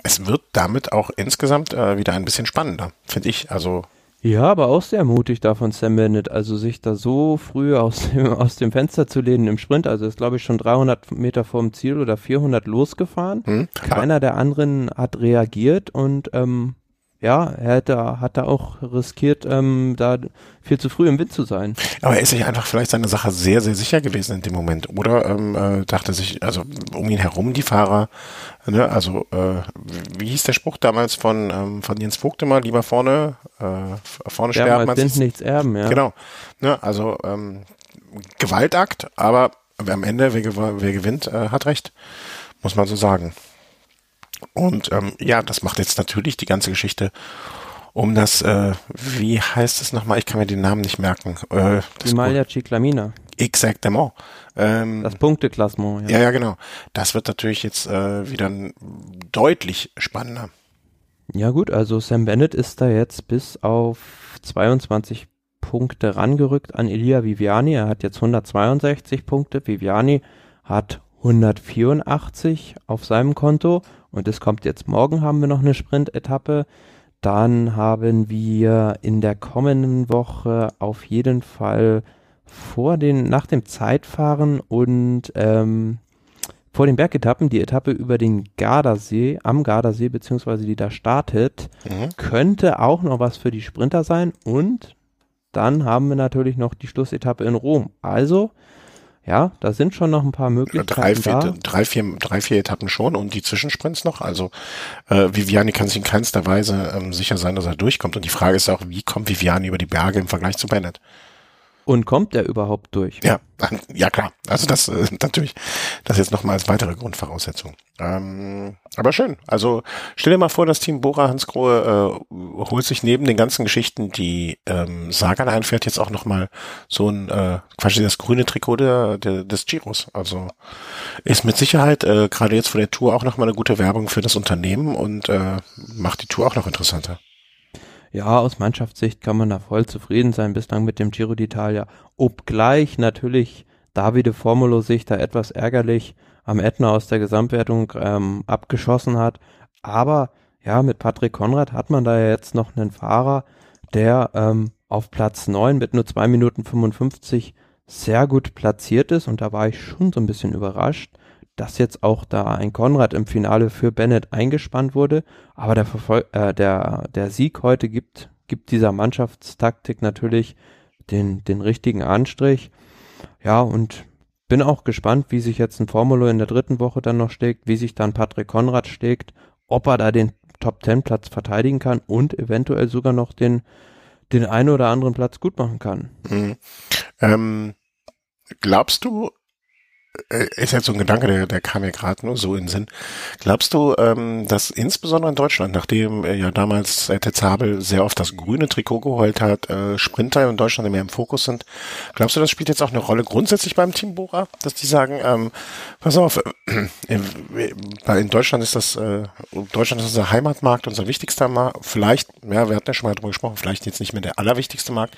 es wird damit auch insgesamt äh, wieder ein bisschen spannender, finde ich. Also ja, aber auch sehr mutig da von Sam Bennett, also sich da so früh aus dem, *laughs* aus dem Fenster zu lehnen im Sprint. Also ist, glaube ich, schon 300 Meter vorm Ziel oder 400 losgefahren. Hm, Keiner der anderen hat reagiert und ähm, ja, er hätte, hat da auch riskiert, ähm, da viel zu früh im Wind zu sein. Aber er ist sich einfach vielleicht seine Sache sehr, sehr sicher gewesen in dem Moment. Oder ähm, äh, dachte sich, also um ihn herum die Fahrer, ne, also äh, wie hieß der Spruch damals von, ähm, von Jens Vogt immer, lieber vorne, äh, vorne sterben. als sind nichts erben, ja. Genau. Ne, also ähm, Gewaltakt, aber am Ende, wer, wer gewinnt, äh, hat recht, muss man so sagen. Und ähm, ja, das macht jetzt natürlich die ganze Geschichte um das, äh, wie heißt es nochmal? Ich kann mir den Namen nicht merken. Äh, die Malia Ciclamina. Exactement. Ähm, das Punkteklassement. Ja. ja, ja, genau. Das wird natürlich jetzt äh, wieder deutlich spannender. Ja gut, also Sam Bennett ist da jetzt bis auf 22 Punkte rangerückt an Elia Viviani. Er hat jetzt 162 Punkte. Viviani hat 184 auf seinem Konto und es kommt jetzt morgen, haben wir noch eine Sprint-Etappe. Dann haben wir in der kommenden Woche auf jeden Fall vor den, nach dem Zeitfahren und ähm, vor den Bergetappen die Etappe über den Gardasee, am Gardasee, beziehungsweise die da startet, mhm. könnte auch noch was für die Sprinter sein. Und dann haben wir natürlich noch die Schlussetappe in Rom. Also ja, da sind schon noch ein paar Möglichkeiten. Drei, vier, da. drei, vier, drei, vier Etappen schon und die Zwischensprints noch. Also äh, Viviani kann sich in keinster Weise ähm, sicher sein, dass er durchkommt. Und die Frage ist auch, wie kommt Viviani über die Berge im Vergleich zu Bennett? Und kommt der überhaupt durch? Ja, ja klar. Also das äh, *laughs* natürlich, das jetzt nochmal als weitere Grundvoraussetzung. Ähm, aber schön. Also stell dir mal vor, das Team Bora Hansgrohe äh, holt sich neben den ganzen Geschichten, die ähm, Sagan einfährt, jetzt auch nochmal so ein äh, quasi das grüne Trikot der, der, des Giros. Also ist mit Sicherheit äh, gerade jetzt vor der Tour auch nochmal eine gute Werbung für das Unternehmen und äh, macht die Tour auch noch interessanter. Ja, aus Mannschaftssicht kann man da voll zufrieden sein bislang mit dem Giro d'Italia. Obgleich natürlich Davide Formulo sich da etwas ärgerlich am Ätna aus der Gesamtwertung ähm, abgeschossen hat. Aber ja, mit Patrick Konrad hat man da ja jetzt noch einen Fahrer, der ähm, auf Platz 9 mit nur 2 Minuten 55 sehr gut platziert ist. Und da war ich schon so ein bisschen überrascht dass jetzt auch da ein Konrad im Finale für Bennett eingespannt wurde. Aber der, Verfol äh, der, der Sieg heute gibt, gibt dieser Mannschaftstaktik natürlich den, den richtigen Anstrich. Ja, und bin auch gespannt, wie sich jetzt ein Formulo in der dritten Woche dann noch steckt, wie sich dann Patrick Konrad steckt, ob er da den Top Ten Platz verteidigen kann und eventuell sogar noch den, den einen oder anderen Platz gut machen kann. Mhm. Ähm, glaubst du, ist jetzt so ein Gedanke, der, der kam mir gerade nur so in den Sinn. Glaubst du, ähm, dass insbesondere in Deutschland, nachdem äh, ja damals äh, Zabel sehr oft das grüne Trikot geholt hat, äh, Sprinter in Deutschland mehr im Fokus sind, glaubst du, das spielt jetzt auch eine Rolle grundsätzlich beim Team Bora, dass die sagen, ähm, pass auf, äh, in Deutschland ist das, äh, Deutschland ist unser Heimatmarkt, unser wichtigster Markt, vielleicht, ja, wir hatten ja schon mal drüber gesprochen, vielleicht jetzt nicht mehr der allerwichtigste Markt,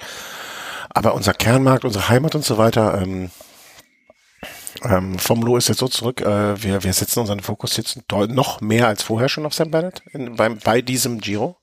aber unser Kernmarkt, unsere Heimat und so weiter, ähm, ähm, Lo ist jetzt so zurück, äh, wir, wir setzen unseren Fokus jetzt noch mehr als vorher schon auf Sam Bennett in, bei, bei diesem Giro.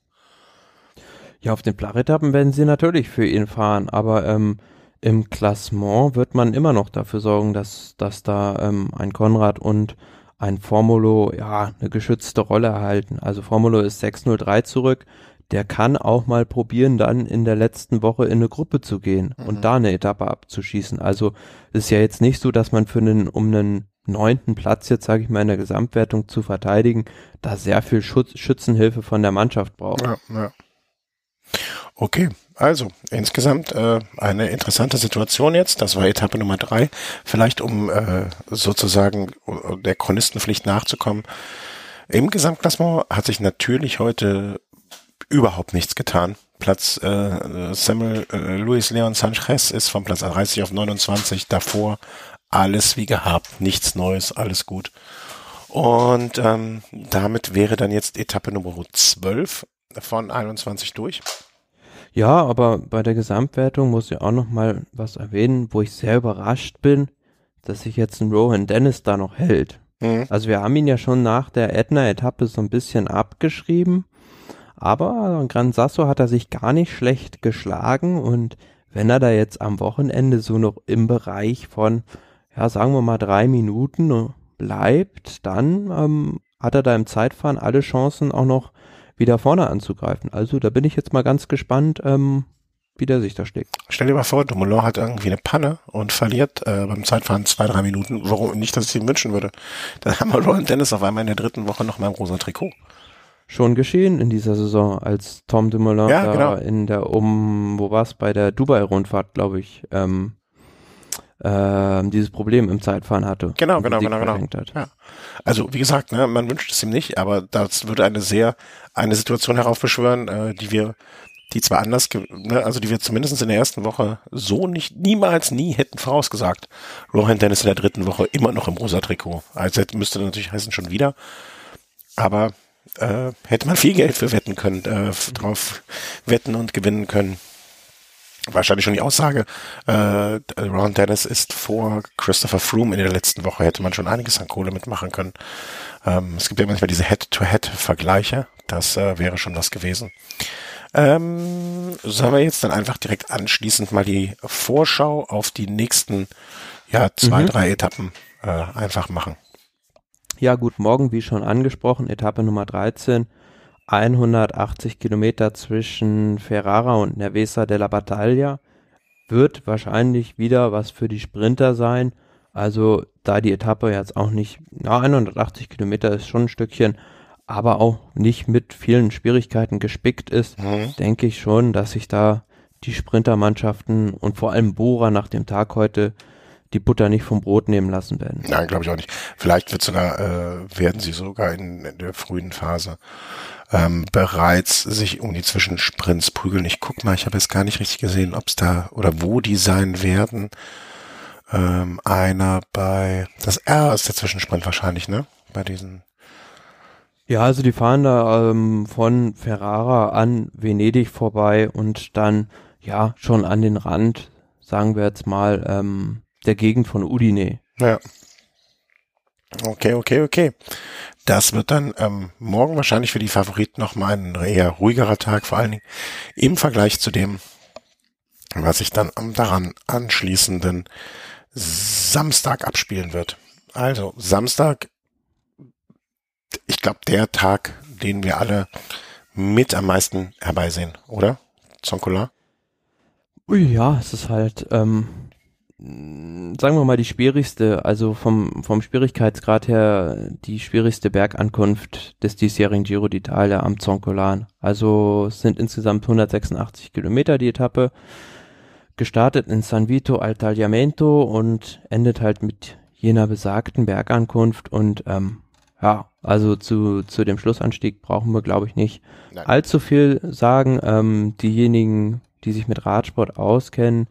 Ja, auf den Flachetappen werden sie natürlich für ihn fahren, aber ähm, im Klassement wird man immer noch dafür sorgen, dass, dass da ähm, ein Konrad und ein Formulo ja eine geschützte Rolle erhalten. Also Formulo ist 603 zurück. Der kann auch mal probieren, dann in der letzten Woche in eine Gruppe zu gehen mhm. und da eine Etappe abzuschießen. Also ist ja jetzt nicht so, dass man für einen, um einen neunten Platz jetzt, sage ich mal, in der Gesamtwertung zu verteidigen, da sehr viel Schutz, Schützenhilfe von der Mannschaft braucht. Ja, ja. Okay, also insgesamt äh, eine interessante Situation jetzt. Das war Etappe Nummer drei. Vielleicht um äh, sozusagen der Chronistenpflicht nachzukommen. Im Gesamtklassement hat sich natürlich heute überhaupt nichts getan. Platz äh, Samuel äh, Luis Leon Sanchez ist von Platz 30 auf 29 davor. Alles wie gehabt, nichts Neues, alles gut. Und ähm, damit wäre dann jetzt Etappe Nummer 12 von 21 durch. Ja, aber bei der Gesamtwertung muss ich auch noch mal was erwähnen, wo ich sehr überrascht bin, dass sich jetzt ein Rohan Dennis da noch hält. Mhm. Also wir haben ihn ja schon nach der Edna-Etappe so ein bisschen abgeschrieben, aber Gran Sasso hat er sich gar nicht schlecht geschlagen und wenn er da jetzt am Wochenende so noch im Bereich von, ja, sagen wir mal drei Minuten bleibt, dann ähm, hat er da im Zeitfahren alle Chancen auch noch wieder vorne anzugreifen. Also da bin ich jetzt mal ganz gespannt, ähm, wie der sich da schlägt. Stell dir mal vor, Dumoulin hat irgendwie eine Panne und verliert äh, beim Zeitfahren zwei, drei Minuten. Warum nicht, dass ich ihm wünschen würde? Dann haben wir Roland Dennis auf einmal in der dritten Woche noch mal im rosa Trikot. Schon geschehen in dieser Saison, als Tom Dumoulin ja, da genau. in der um, wo war es, bei der Dubai-Rundfahrt, glaube ich, ähm, äh, dieses Problem im Zeitfahren hatte. Genau, genau, genau, genau. Ja. Also wie gesagt, ne, man wünscht es ihm nicht, aber das würde eine sehr eine Situation heraufbeschwören, äh, die wir, die zwar anders, ne, also die wir zumindest in der ersten Woche so nicht, niemals, nie hätten vorausgesagt. Rohan Dennis in der dritten Woche immer noch im rosa Trikot. Also müsste natürlich heißen schon wieder, aber äh, hätte man viel Geld für wetten können, äh, drauf wetten und gewinnen können wahrscheinlich schon die Aussage, äh, Ron Dennis ist vor Christopher Froome in der letzten Woche, hätte man schon einiges an Kohle mitmachen können. Ähm, es gibt ja manchmal diese Head-to-Head-Vergleiche, das äh, wäre schon was gewesen. Ähm, sollen wir jetzt dann einfach direkt anschließend mal die Vorschau auf die nächsten, ja, zwei, mhm. drei Etappen äh, einfach machen? Ja gut, morgen, wie schon angesprochen, Etappe Nummer 13 180 Kilometer zwischen Ferrara und Nervesa della Battaglia. Wird wahrscheinlich wieder was für die Sprinter sein. Also da die Etappe jetzt auch nicht, na 180 Kilometer ist schon ein Stückchen, aber auch nicht mit vielen Schwierigkeiten gespickt ist, mhm. denke ich schon, dass sich da die Sprintermannschaften und vor allem Bora nach dem Tag heute die Butter nicht vom Brot nehmen lassen werden. Nein, glaube ich auch nicht. Vielleicht wird sogar, äh, werden sie sogar in, in der frühen Phase ähm, bereits sich um die Zwischensprints prügeln. Ich guck mal, ich habe jetzt gar nicht richtig gesehen, ob es da oder wo die sein werden. Ähm, einer bei das R ist der Zwischensprint wahrscheinlich, ne? Bei diesen. Ja, also die fahren da ähm, von Ferrara an Venedig vorbei und dann ja schon an den Rand, sagen wir jetzt mal, ähm, der Gegend von Udine. Ja. Okay, okay, okay. Das wird dann ähm, morgen wahrscheinlich für die Favoriten nochmal ein eher ruhigerer Tag, vor allen Dingen im Vergleich zu dem, was sich dann am daran anschließenden Samstag abspielen wird. Also Samstag, ich glaube, der Tag, den wir alle mit am meisten herbeisehen, oder? Zonkola? Ja, es ist halt, ähm, sagen wir mal, die schwierigste, also vom, vom Schwierigkeitsgrad her, die schwierigste Bergankunft des diesjährigen Giro d'Italia am Zoncolan. Also es sind insgesamt 186 Kilometer die Etappe, gestartet in San Vito al Tagliamento und endet halt mit jener besagten Bergankunft und ähm, ja, also zu, zu dem Schlussanstieg brauchen wir, glaube ich, nicht Nein. allzu viel sagen. Ähm, diejenigen, die sich mit Radsport auskennen,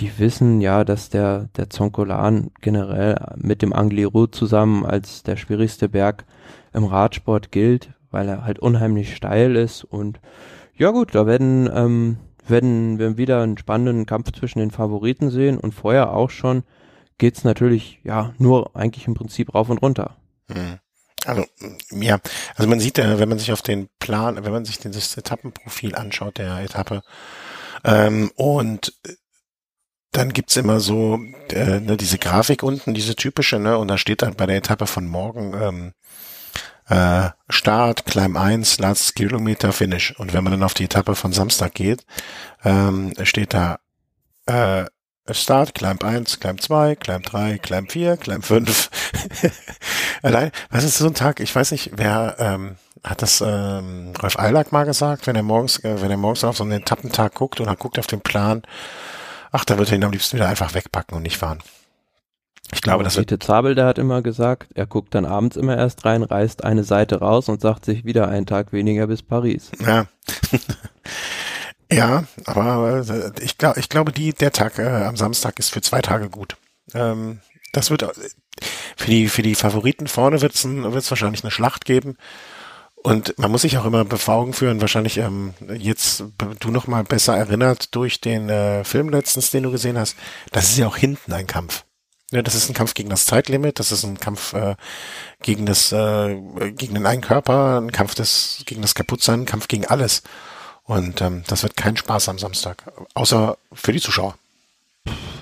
die wissen ja, dass der, der Zonkolan generell mit dem Angliru zusammen als der schwierigste Berg im Radsport gilt, weil er halt unheimlich steil ist und ja gut, da werden, ähm, werden wir wieder einen spannenden Kampf zwischen den Favoriten sehen und vorher auch schon geht's natürlich ja nur eigentlich im Prinzip rauf und runter. Mhm. Also ja, also man sieht ja, wenn man sich auf den Plan, wenn man sich das Etappenprofil anschaut der Etappe ähm, und dann gibt's immer so äh, ne, diese Grafik unten, diese typische, ne, und da steht dann bei der Etappe von morgen ähm, äh, Start, Climb 1, Last Kilometer, Finish. Und wenn man dann auf die Etappe von Samstag geht, ähm, steht da äh, Start, Climb 1, Climb 2, Climb 3, Climb 4, Climb 5. *laughs* Allein, was ist so ein Tag? Ich weiß nicht, wer ähm, hat das ähm, Rolf Eilag mal gesagt, wenn er morgens, äh, wenn er morgens auf so einen Etappentag guckt und er guckt auf den Plan, ach, da wird er ihn am liebsten wieder einfach wegpacken und nicht fahren. Ich glaube, das wird. Zabel, der hat immer gesagt, er guckt dann abends immer erst rein, reißt eine Seite raus und sagt sich wieder einen Tag weniger bis Paris. Ja. ja, aber äh, ich glaube, ich glaube, die, der Tag äh, am Samstag ist für zwei Tage gut. Ähm, das wird äh, für die, für die Favoriten vorne wird es wahrscheinlich eine Schlacht geben. Und man muss sich auch immer Augen führen, wahrscheinlich ähm, jetzt du noch mal besser erinnert durch den äh, Film letztens, den du gesehen hast. Das ist ja auch hinten ein Kampf. Ja, das ist ein Kampf gegen das Zeitlimit, das ist ein Kampf äh, gegen das äh, gegen den einen Körper, ein Kampf des gegen das Kaputtsein, ein Kampf gegen alles. Und ähm, das wird kein Spaß am Samstag, außer für die Zuschauer.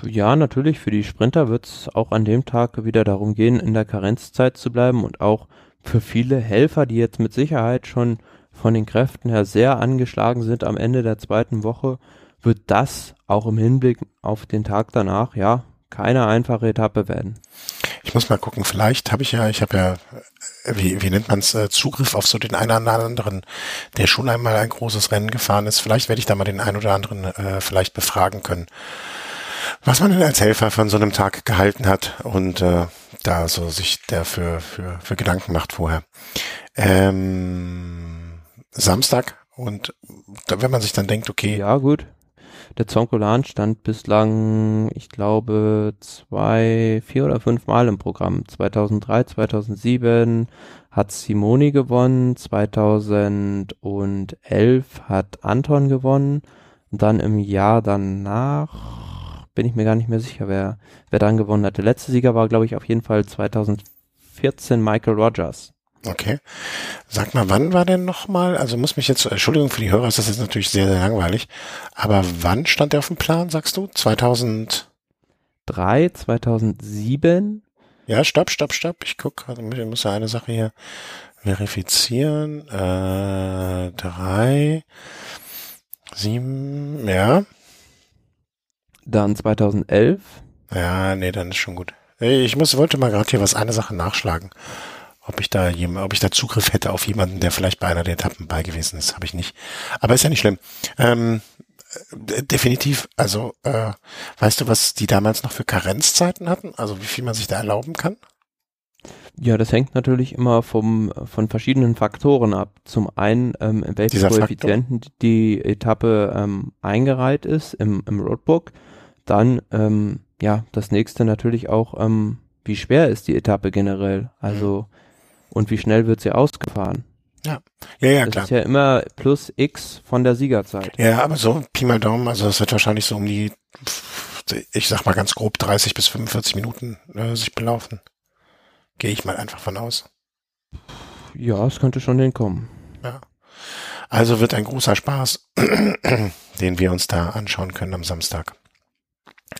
Ja, natürlich, für die Sprinter wird es auch an dem Tag wieder darum gehen, in der Karenzzeit zu bleiben und auch für viele Helfer, die jetzt mit Sicherheit schon von den Kräften her sehr angeschlagen sind am Ende der zweiten Woche, wird das auch im Hinblick auf den Tag danach, ja, keine einfache Etappe werden. Ich muss mal gucken, vielleicht habe ich ja, ich habe ja, wie, wie nennt man es, äh, Zugriff auf so den einen oder anderen, der schon einmal ein großes Rennen gefahren ist. Vielleicht werde ich da mal den einen oder anderen äh, vielleicht befragen können, was man denn als Helfer von so einem Tag gehalten hat und äh, da so sich dafür für, für Gedanken macht vorher. Ähm, Samstag und da, wenn man sich dann denkt, okay. Ja, gut. Der Zonkolan stand bislang, ich glaube, zwei, vier oder fünf Mal im Programm. 2003, 2007 hat Simoni gewonnen, 2011 hat Anton gewonnen und dann im Jahr danach bin ich mir gar nicht mehr sicher, wer, wer dann gewonnen hat. Der letzte Sieger war, glaube ich, auf jeden Fall 2014 Michael Rogers. Okay. Sag mal, wann war denn nochmal, also muss mich jetzt, Entschuldigung für die Hörer, das ist jetzt natürlich sehr, sehr langweilig, aber wann stand der auf dem Plan, sagst du? 2003, 2007? Ja, stopp, stopp, stopp. Ich guck, also ich muss ja eine Sache hier verifizieren. Äh, drei, sieben, ja. Dann 2011. Ja, nee, dann ist schon gut. Ich muss, wollte mal gerade hier was, eine Sache nachschlagen ob ich da jemand, ob ich da Zugriff hätte auf jemanden, der vielleicht bei einer der Etappen bei gewesen ist, habe ich nicht. Aber ist ja nicht schlimm. Ähm, definitiv, also äh, weißt du, was die damals noch für Karenzzeiten hatten? Also wie viel man sich da erlauben kann? Ja, das hängt natürlich immer vom, von verschiedenen Faktoren ab. Zum einen, ähm, in welchen Dieser Koeffizienten Faktor? die Etappe ähm, eingereiht ist im, im Roadbook. Dann, ähm, ja, das nächste natürlich auch, ähm, wie schwer ist die Etappe generell? Also, und wie schnell wird sie ausgefahren. Ja, ja, ja, das klar. Das ist ja immer plus X von der Siegerzeit. Ja, aber so Pi mal Daumen, also das wird wahrscheinlich so um die, ich sag mal ganz grob 30 bis 45 Minuten äh, sich belaufen. Gehe ich mal einfach von aus. Ja, es könnte schon hinkommen. Ja. Also wird ein großer Spaß, *clears throat* den wir uns da anschauen können am Samstag.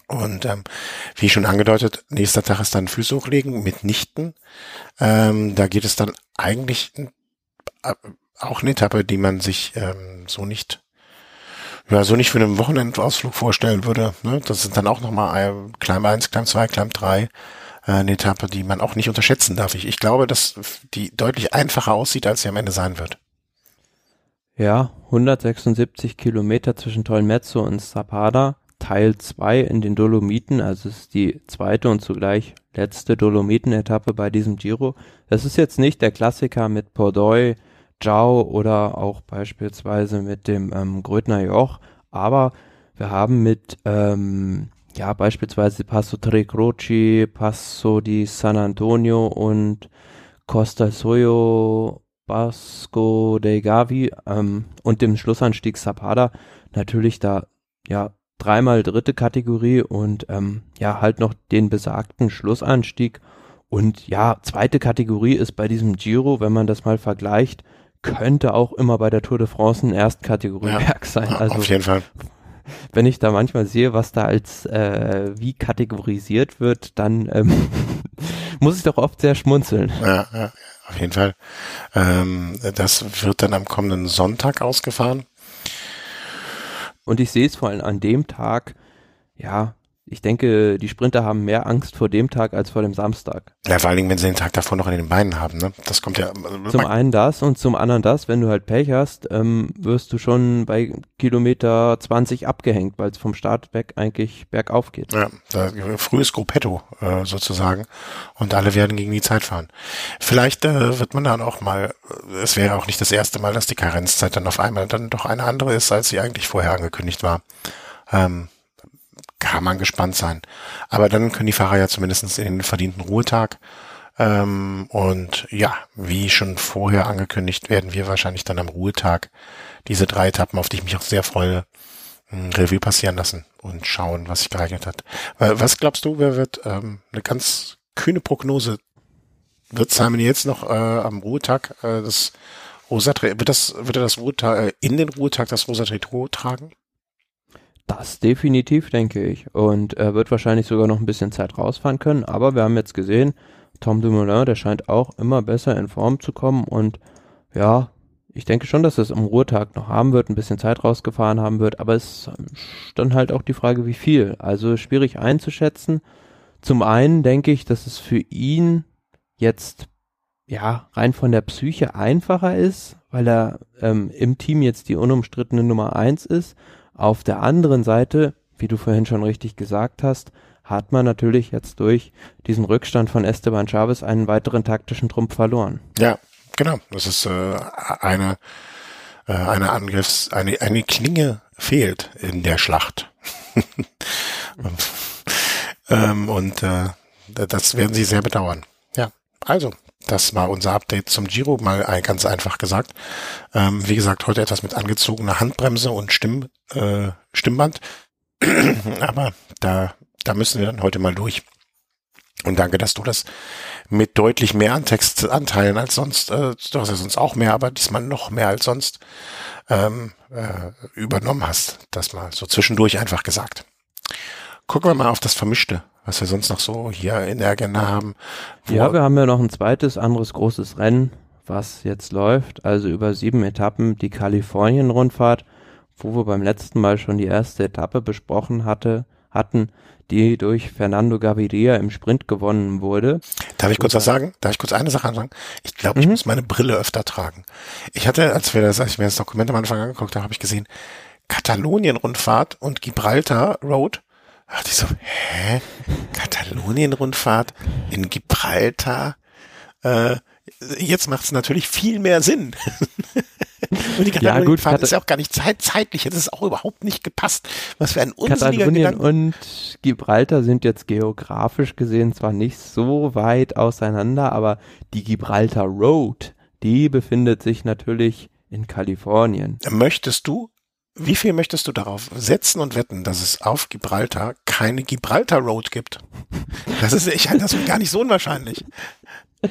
Und ähm, wie schon angedeutet, nächster Tag ist dann Füße hochlegen mitnichten. Ähm, da geht es dann eigentlich auch eine Etappe, die man sich ähm, so nicht ja, so nicht für einen Wochenendausflug vorstellen würde. Ne? Das sind dann auch nochmal äh, Climb 1, Climb 2, Climb 3. Äh, eine Etappe, die man auch nicht unterschätzen darf. Ich, ich glaube, dass die deutlich einfacher aussieht, als sie am Ende sein wird. Ja, 176 Kilometer zwischen Tolmezzo und Zapada. Teil 2 in den Dolomiten, also es ist die zweite und zugleich letzte Dolomiten-Etappe bei diesem Giro. Das ist jetzt nicht der Klassiker mit Pordoy, Jau oder auch beispielsweise mit dem ähm, Grödner Joch, aber wir haben mit ähm, ja beispielsweise Passo Tre Croci, Passo di San Antonio und Costa Soyo Basco de Gavi ähm, und dem Schlussanstieg Zapada natürlich da ja dreimal dritte Kategorie und ähm, ja, halt noch den besagten Schlussanstieg. Und ja, zweite Kategorie ist bei diesem Giro, wenn man das mal vergleicht, könnte auch immer bei der Tour de France ein Erstkategoriewerk ja, sein. Also auf jeden Fall. wenn ich da manchmal sehe, was da als äh, wie kategorisiert wird, dann ähm, *laughs* muss ich doch oft sehr schmunzeln. Ja, ja auf jeden Fall. Ähm, das wird dann am kommenden Sonntag ausgefahren. Und ich sehe es vor allem an dem Tag, ja, ich denke, die Sprinter haben mehr Angst vor dem Tag als vor dem Samstag. Ja, vor allen Dingen, wenn sie den Tag davor noch in den Beinen haben, ne? Das kommt ja. Also zum einen das und zum anderen das, wenn du halt Pech hast, ähm, wirst du schon bei Kilometer 20 abgehängt, weil es vom Start weg eigentlich bergauf geht. Ja, da, frühes Gruppetto äh, sozusagen und alle werden gegen die Zeit fahren. Vielleicht äh, wird man dann auch mal, äh, es wäre auch nicht das erste Mal, dass die Karenzzeit dann auf einmal dann doch eine andere ist, als sie eigentlich vorher angekündigt war. Ähm, kann man gespannt sein. Aber dann können die Fahrer ja zumindest in den verdienten Ruhetag. Ähm, und ja, wie schon vorher angekündigt, werden wir wahrscheinlich dann am Ruhetag diese drei Etappen, auf die ich mich auch sehr freue, Revue passieren lassen und schauen, was sich geeignet hat. Was glaubst du, wer wird ähm, eine ganz kühne Prognose? Wird Simon jetzt noch äh, am Ruhetag äh, das Rosa wird das wird er das Ruhetag äh, in den Ruhetag das Rosa Trikot tragen? Das definitiv, denke ich. Und er wird wahrscheinlich sogar noch ein bisschen Zeit rausfahren können. Aber wir haben jetzt gesehen, Tom Dumoulin, der scheint auch immer besser in Form zu kommen. Und ja, ich denke schon, dass es am Ruhetag noch haben wird, ein bisschen Zeit rausgefahren haben wird. Aber es ist dann halt auch die Frage, wie viel. Also schwierig einzuschätzen. Zum einen denke ich, dass es für ihn jetzt ja rein von der Psyche einfacher ist, weil er ähm, im Team jetzt die unumstrittene Nummer eins ist auf der anderen Seite, wie du vorhin schon richtig gesagt hast, hat man natürlich jetzt durch diesen Rückstand von Esteban Chavez einen weiteren taktischen Trumpf verloren. Ja, genau. Das ist äh, eine äh, eine Angriffs eine eine Klinge fehlt in der Schlacht. *laughs* ähm, und äh, das werden sie sehr bedauern. Ja, also das war unser Update zum Giro, mal ganz einfach gesagt. Ähm, wie gesagt, heute etwas mit angezogener Handbremse und Stimm, äh, Stimmband. *clears throat* Aber da, da müssen wir dann heute mal durch. Und danke, dass du das mit deutlich mehr an Textanteilen als sonst, äh, du hast ja sonst auch mehr, aber diesmal noch mehr als sonst ähm, äh, übernommen hast. Das mal so zwischendurch einfach gesagt. Gucken wir mal auf das Vermischte was wir sonst noch so hier in der Agenda haben. Ja, wir haben ja noch ein zweites, anderes großes Rennen, was jetzt läuft. Also über sieben Etappen die Kalifornien-Rundfahrt, wo wir beim letzten Mal schon die erste Etappe besprochen hatte, hatten, die durch Fernando Gaviria im Sprint gewonnen wurde. Darf ich kurz was sagen? Darf ich kurz eine Sache anfangen? Ich glaube, ich mhm. muss meine Brille öfter tragen. Ich hatte, als wir das, als ich mir das Dokument am Anfang angeguckt habe, habe ich gesehen, Katalonien-Rundfahrt und Gibraltar Road Ach, ich so, hä? Katalonien-Rundfahrt in Gibraltar? Äh, jetzt macht es natürlich viel mehr Sinn. *laughs* Und die Katalonien-Fahrt ja, ist ja auch gar nicht zeit zeitlich, es ist auch überhaupt nicht gepasst. Was für ein unsinniger Katalonien Gedanke. und Gibraltar sind jetzt geografisch gesehen zwar nicht so weit auseinander, aber die Gibraltar Road, die befindet sich natürlich in Kalifornien. Möchtest du wie viel möchtest du darauf setzen und wetten, dass es auf Gibraltar keine Gibraltar Road gibt? *laughs* Das ist, ich halte das für gar nicht so unwahrscheinlich. *laughs*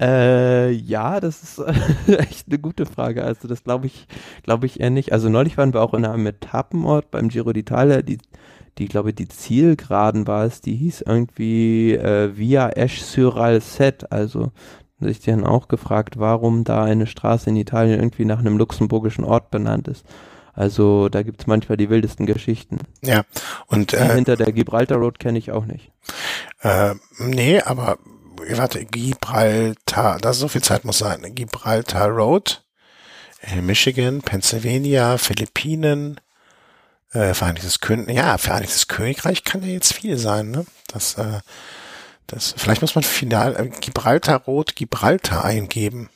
Äh, ja, das ist *laughs* echt eine gute Frage. Also das glaube ich, glaube ich eher nicht. Also neulich waren wir auch in einem Etappenort beim Giro d'Italia, die, die glaube die Zielgeraden war es, die hieß irgendwie äh, Via Esch sur Alcet. Also sich dann auch gefragt, warum da eine Straße in Italien irgendwie nach einem luxemburgischen Ort benannt ist. Also da gibt's manchmal die wildesten Geschichten. Ja, und äh, hinter der Gibraltar Road kenne ich auch nicht. Äh, nee, aber warte, Gibraltar, das so viel Zeit muss sein. Gibraltar Road, äh, Michigan, Pennsylvania, Philippinen, äh, Vereinigtes Königreich, ja, Vereinigtes Königreich kann ja jetzt viel sein, ne? Das, äh, das, vielleicht muss man final äh, Gibraltar Road, Gibraltar eingeben.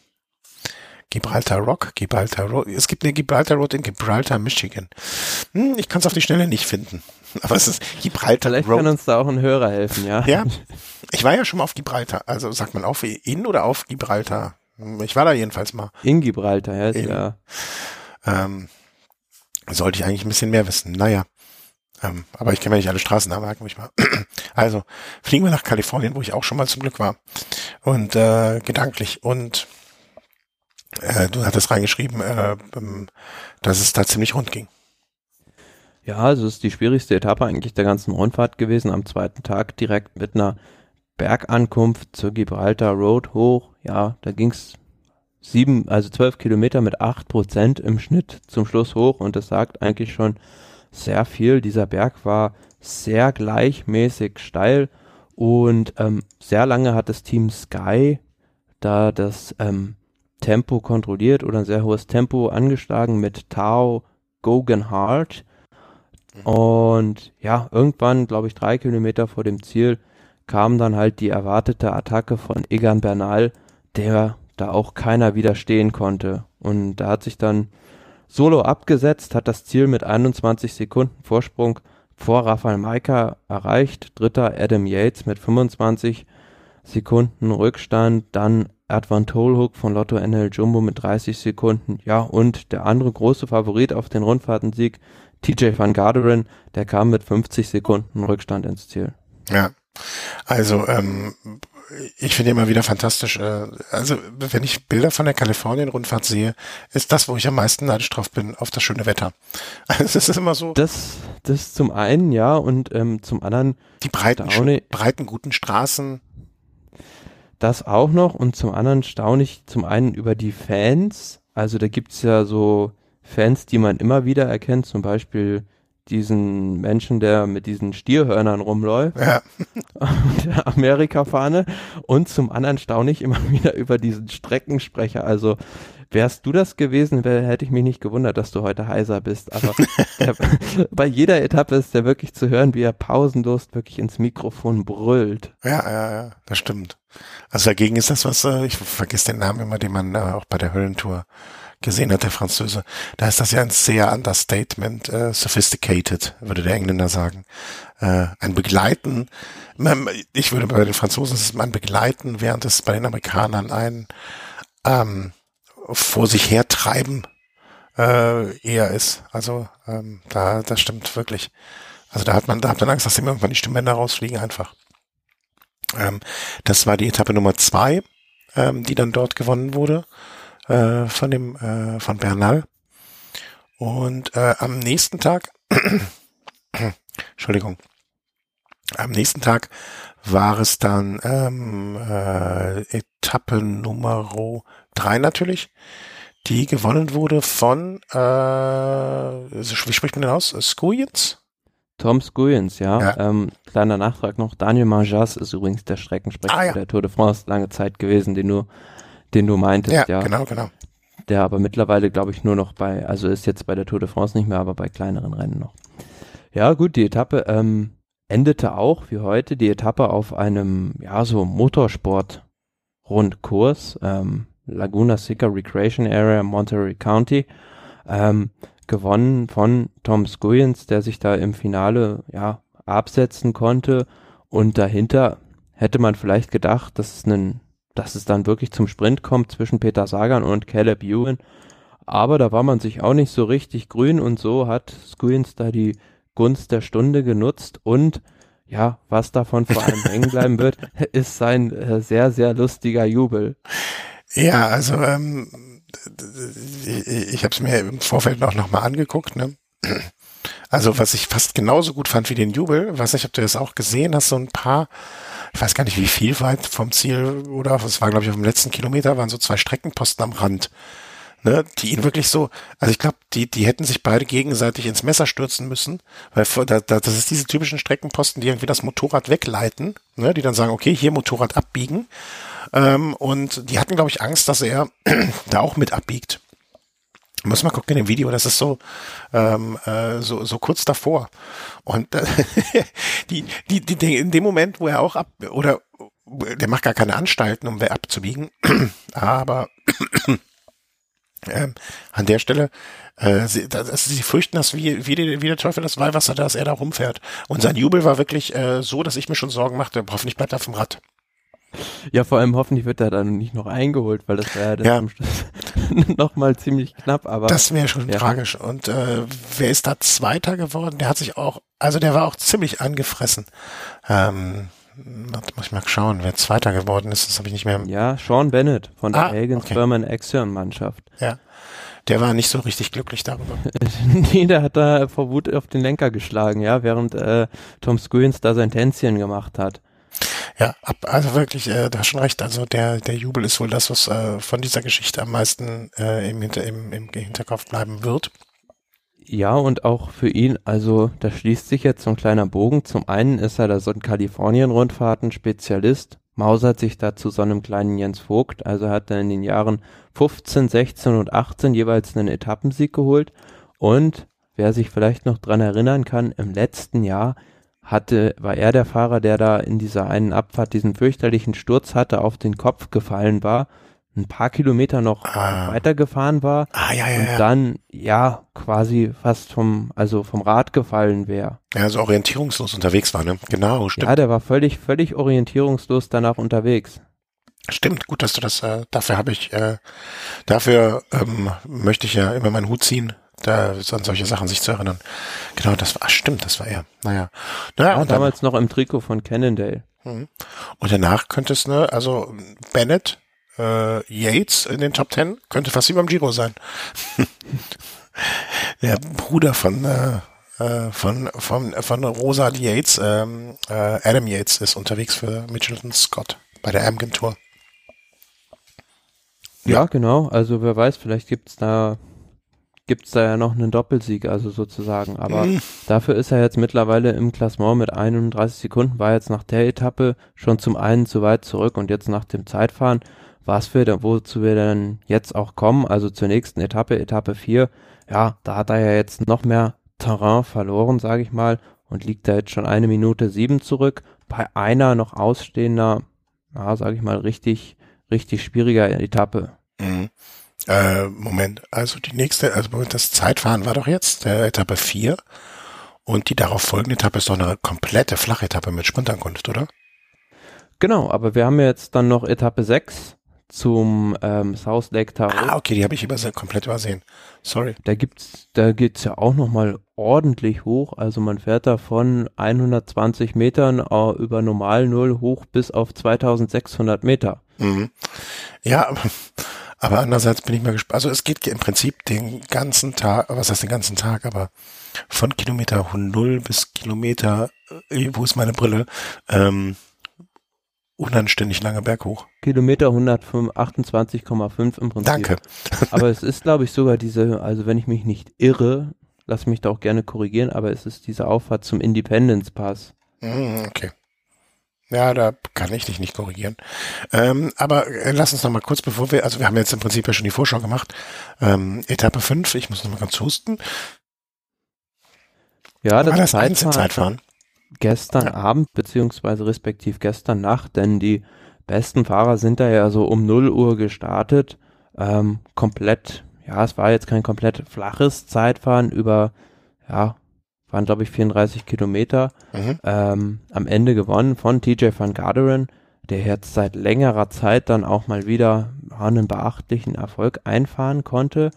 Gibraltar Rock, Gibraltar Road. Es gibt eine Gibraltar Road in Gibraltar, Michigan. Hm, ich kann es auf die Schnelle nicht finden. *laughs* Aber es ist Gibraltar Vielleicht Road. kann uns da auch ein Hörer helfen, ja. Ja. Ich war ja schon mal auf Gibraltar. Also sagt man auf in oder auf Gibraltar? Ich war da jedenfalls mal. In Gibraltar, ja. In, ja. Ähm, sollte ich eigentlich ein bisschen mehr wissen. Naja. Ähm, aber ich kenne ja nicht alle Straßennamen, merken ich mal. *clears throat* Also, fliegen wir nach Kalifornien, wo ich auch schon mal zum Glück war. Und äh, gedanklich. Und äh, du hattest reingeschrieben, äh, ähm, dass es da ziemlich rund ging. Ja, also es ist die schwierigste Etappe eigentlich der ganzen Rundfahrt gewesen. Am zweiten Tag direkt mit einer Bergankunft zur Gibraltar Road hoch. Ja, da ging's sieben, also zwölf Kilometer mit acht Prozent im Schnitt zum Schluss hoch und das sagt eigentlich schon sehr viel. Dieser Berg war sehr gleichmäßig steil und ähm, sehr lange hat das Team Sky da das ähm, Tempo kontrolliert oder ein sehr hohes Tempo angeschlagen mit Tao Gogan Hart. Und ja, irgendwann, glaube ich, drei Kilometer vor dem Ziel kam dann halt die erwartete Attacke von Egan Bernal, der da auch keiner widerstehen konnte. Und da hat sich dann Solo abgesetzt, hat das Ziel mit 21 Sekunden Vorsprung vor Rafael Maika erreicht. Dritter Adam Yates mit 25 Sekunden Rückstand. Dann Advan Tolhook von Lotto NL Jumbo mit 30 Sekunden. Ja, und der andere große Favorit auf den Rundfahrtensieg, TJ van Garderen, der kam mit 50 Sekunden Rückstand ins Ziel. Ja, also ähm, ich finde immer wieder fantastisch. Äh, also wenn ich Bilder von der Kalifornien-Rundfahrt sehe, ist das, wo ich am meisten neidisch drauf bin, auf das schöne Wetter. *laughs* Also es ist immer so. Das, das zum einen, ja, und ähm, zum anderen. Die breiten, breiten, guten Straßen. Das auch noch und zum anderen staune ich zum einen über die Fans. Also da gibt's ja so Fans, die man immer wieder erkennt, zum Beispiel diesen Menschen, der mit diesen Stierhörnern rumläuft, ja. *laughs* der Amerika-Fahne und zum anderen staune ich immer *laughs* wieder über diesen Streckensprecher. Also wärst du das gewesen, wär, hätte ich mich nicht gewundert, dass du heute heiser bist. Aber *laughs* der, bei jeder Etappe ist der wirklich zu hören, wie er pausenlos wirklich ins Mikrofon brüllt. Ja, ja, ja, das stimmt. Also dagegen ist das was, äh, ich vergesse den Namen immer, den man äh, auch bei der Höllentour gesehen hat, der Französe, da ist das ja ein sehr Understatement, äh, sophisticated, würde der Engländer sagen. Äh, ein Begleiten, ich würde bei den Franzosen, es ist ein Begleiten, während es bei den Amerikanern ein ähm, vor sich hertreiben äh, eher ist. Also ähm, da, das stimmt wirklich. Also da hat man, da hat man Angst, dass ihm irgendwann die Stimmbänder rausfliegen einfach. Ähm, das war die Etappe Nummer zwei, ähm, die dann dort gewonnen wurde äh, von dem äh, von Bernal. Und äh, am nächsten Tag, *clears throat* Entschuldigung, am nächsten Tag war es dann ähm, äh, Etappe Nummer drei natürlich, die gewonnen wurde von, äh, wie spricht man denn aus? Skujens? Tom Skujens, ja. ja. Ähm, kleiner Nachtrag noch. Daniel Manjas ist übrigens der Streckensprecher ah, ja. der Tour de France lange Zeit gewesen, den du den du meintest, ja. Ja, genau, genau. Der aber mittlerweile, glaube ich, nur noch bei, also ist jetzt bei der Tour de France nicht mehr, aber bei kleineren Rennen noch. Ja, gut, die Etappe ähm, endete auch, wie heute, die Etappe auf einem, ja, so Motorsport-Rundkurs, ähm, Laguna Seca Recreation Area, Monterey County, ähm, gewonnen von Tom Scoyens, der sich da im Finale, ja, absetzen konnte und dahinter hätte man vielleicht gedacht, dass es ein dass es dann wirklich zum Sprint kommt zwischen Peter Sagan und Caleb Ewan. Aber da war man sich auch nicht so richtig grün und so hat Squins da die Gunst der Stunde genutzt und ja, was davon vor allem hängen bleiben wird, *laughs* ist sein äh, sehr, sehr lustiger Jubel. Ja, also ähm, ich habe es mir im Vorfeld noch, noch mal angeguckt. Ne? Also was ich fast genauso gut fand wie den Jubel, weiß nicht, ob du das auch gesehen hast, so ein paar ich weiß gar nicht, wie viel weit vom Ziel oder es war, glaube ich, auf dem letzten Kilometer waren so zwei Streckenposten am Rand. Ne, die ihn wirklich so, also ich glaube, die, die hätten sich beide gegenseitig ins Messer stürzen müssen, weil da, da, das ist diese typischen Streckenposten, die irgendwie das Motorrad wegleiten, ne, die dann sagen, okay, hier Motorrad abbiegen. Ähm, und die hatten, glaube ich, Angst, dass er *clears throat* da auch mit abbiegt. Muss mal gucken in dem Video, das ist so, ähm, äh, so, so kurz davor. Und *laughs* äh, die, die, die, in dem Moment, wo er auch ab, oder der macht gar keine Anstalten, um wer abzubiegen, *clears throat* aber *clears throat* ähm, an der Stelle, äh, sie, das, sie fürchten das wie, wie, die, wie der Teufel das Weihwasser, dass er da rumfährt. Und sein Jubel war wirklich äh, so, dass ich mir schon Sorgen machte, hoffentlich bleibt er dem Rad. Ja, vor allem hoffentlich wird er dann nicht noch eingeholt, weil das wäre ja dann ja. zum Schluss *laughs* nochmal ziemlich knapp. Aber das wäre schon ja. tragisch. Und äh, wer ist da Zweiter geworden? Der hat sich auch, also der war auch ziemlich angefressen. Ähm, muss ich mal schauen, wer Zweiter geworden ist. Das habe ich nicht mehr. Ja, Sean Bennett von der ah, Hagen okay. Sperman Axion Mannschaft. Ja. der war nicht so richtig glücklich darüber. *laughs* nee, der hat da vor Wut auf den Lenker geschlagen, ja, während äh, Tom Squeens da sein Tänzchen gemacht hat. Ja, ab, also wirklich, äh, da hast schon recht. Also der, der Jubel ist wohl das, was äh, von dieser Geschichte am meisten äh, im, Hinter, im, im Hinterkopf bleiben wird. Ja, und auch für ihn, also da schließt sich jetzt so ein kleiner Bogen. Zum einen ist er da so ein Kalifornien-Rundfahrten-Spezialist, mausert sich da zu so einem kleinen Jens Vogt, also hat er in den Jahren 15, 16 und 18 jeweils einen Etappensieg geholt. Und wer sich vielleicht noch dran erinnern kann, im letzten Jahr hatte, war er der Fahrer, der da in dieser einen Abfahrt diesen fürchterlichen Sturz hatte, auf den Kopf gefallen war, ein paar Kilometer noch ah. weitergefahren war ah, ja, ja, und ja. dann ja quasi fast vom also vom Rad gefallen wäre. Ja, also orientierungslos unterwegs war, ne? Genau, stimmt. Ja, der war völlig völlig orientierungslos danach unterwegs. Stimmt, gut, dass du das äh, dafür habe ich äh, dafür ähm, möchte ich ja immer meinen Hut ziehen, da an solche Sachen sich zu erinnern. Genau, das war stimmt, das war er. Naja. naja ja, damals dann, noch im Trikot von Cannondale. Mhm. Und danach könnte es, ne, also Bennett äh, Yates in den Top Ten könnte fast wie beim Giro sein. *laughs* Der Bruder von äh, äh, von von von Rosa Yates, ähm, äh, Adam Yates ist unterwegs für Mitchelton Scott bei der Amgen Tour. Ja, ja, genau. Also wer weiß, vielleicht gibt's da gibt's da ja noch einen Doppelsieg, also sozusagen. Aber mhm. dafür ist er jetzt mittlerweile im Klassement mit 31 Sekunden, war jetzt nach der Etappe schon zum einen zu weit zurück und jetzt nach dem Zeitfahren was wir, wozu wir dann jetzt auch kommen, also zur nächsten Etappe, Etappe 4, ja, da hat er ja jetzt noch mehr Terrain verloren, sage ich mal, und liegt da jetzt schon eine Minute sieben zurück, bei einer noch ausstehender, ja, sage ich mal, richtig, richtig schwieriger Etappe. Mhm. Äh, Moment, also die nächste, also das Zeitfahren war doch jetzt der Etappe 4 und die darauf folgende Etappe ist doch eine komplette Flachetappe mit Sprintankunft, oder? Genau, aber wir haben jetzt dann noch Etappe 6 zum ähm, South Lake Tahoe. Ah, okay, die habe ich überse komplett übersehen. Sorry. Da gibt's, da geht's ja auch noch mal ordentlich hoch. Also man fährt da von 120 Metern uh, über Normal Null hoch bis auf 2600 Meter. Mhm. Ja, aber, aber andererseits bin ich mal gespannt. Also es geht im Prinzip den ganzen Tag, was heißt den ganzen Tag, aber von Kilometer 0 bis Kilometer, äh, wo ist meine Brille, ähm, unanständig lange Berg hoch. Kilometer 128,5 im Prinzip. Danke. *laughs* aber es ist, glaube ich, sogar diese, also wenn ich mich nicht irre, lass mich da auch gerne korrigieren, aber es ist diese Auffahrt zum Independence Pass. Mm, okay. Ja, da kann ich dich nicht korrigieren. Ähm, aber äh, lass uns noch mal kurz, bevor wir, also wir haben jetzt im Prinzip ja schon die Vorschau gemacht. Ähm, Etappe 5, ich muss noch mal ganz husten. Ja, das, das Zeitfahren, Zeitfahren gestern ja. Abend beziehungsweise respektiv gestern Nacht, denn die besten Fahrer sind da ja so um 0 Uhr gestartet. Ähm, komplett, ja, es war jetzt kein komplett flaches Zeitfahren über, ja, waren glaube ich 34 Kilometer. Mhm. Ähm, am Ende gewonnen von TJ van Garderen, der jetzt seit längerer Zeit dann auch mal wieder einen beachtlichen Erfolg einfahren konnte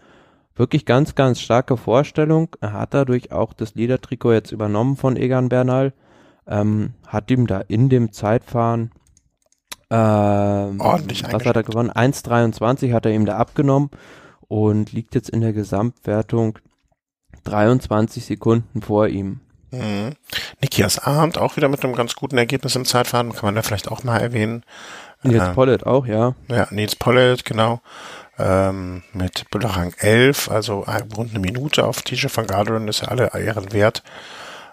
wirklich ganz, ganz starke Vorstellung. Er hat dadurch auch das Liedertrikot jetzt übernommen von Egan Bernal. Ähm, hat ihm da in dem Zeitfahren ähm, ordentlich was hat er gewonnen? 1,23 hat er ihm da abgenommen und liegt jetzt in der Gesamtwertung 23 Sekunden vor ihm. Mhm. Nikias Arndt auch wieder mit einem ganz guten Ergebnis im Zeitfahren, kann man da vielleicht auch mal erwähnen. Nils äh, Pollitt auch, ja. Ja, Nils Pollitt, genau ähm, mit Rang 11, also rund eine Minute auf TJ van Garderen ist ja alle Ehren wert.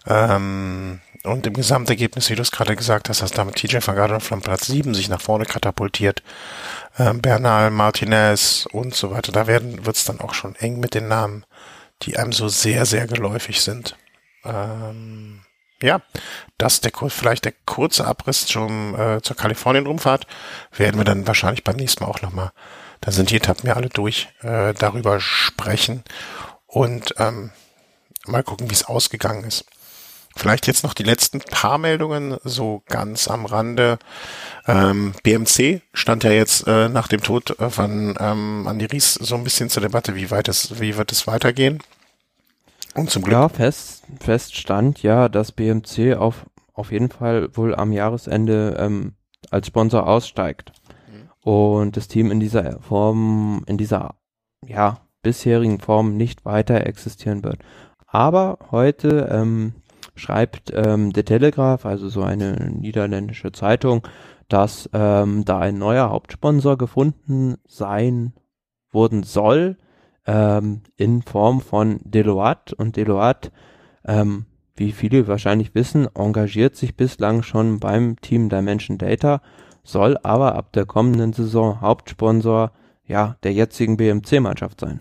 Ähm, und im Gesamtergebnis, wie du es gerade gesagt hast, hast damit TJ van von Platz 7 sich nach vorne katapultiert. Ähm, Bernal, Martinez und so weiter. Da werden wird's dann auch schon eng mit den Namen, die einem so sehr, sehr geläufig sind. Ähm, ja, das der vielleicht der kurze Abriss zum, äh, zur Kalifornien-Rumfahrt werden wir dann wahrscheinlich beim nächsten Mal auch nochmal da sind die Etappen ja alle durch, äh, darüber sprechen und ähm, mal gucken, wie es ausgegangen ist. Vielleicht jetzt noch die letzten paar Meldungen, so ganz am Rande. Ähm, BMC stand ja jetzt äh, nach dem Tod von ähm, Andi Ries so ein bisschen zur Debatte, wie weit es, wie wird es weitergehen? Und zum Glück. Ja, fest, fest stand ja, dass BMC auf, auf jeden Fall wohl am Jahresende ähm, als Sponsor aussteigt und das Team in dieser Form, in dieser, ja, bisherigen Form nicht weiter existieren wird. Aber heute ähm, schreibt ähm, The Telegraph, also so eine niederländische Zeitung, dass ähm, da ein neuer Hauptsponsor gefunden sein worden soll ähm, in Form von Deloitte und Deloitte, ähm, wie viele wahrscheinlich wissen, engagiert sich bislang schon beim Team Dimension Data, soll aber ab der kommenden Saison Hauptsponsor ja der jetzigen BMC-Mannschaft sein.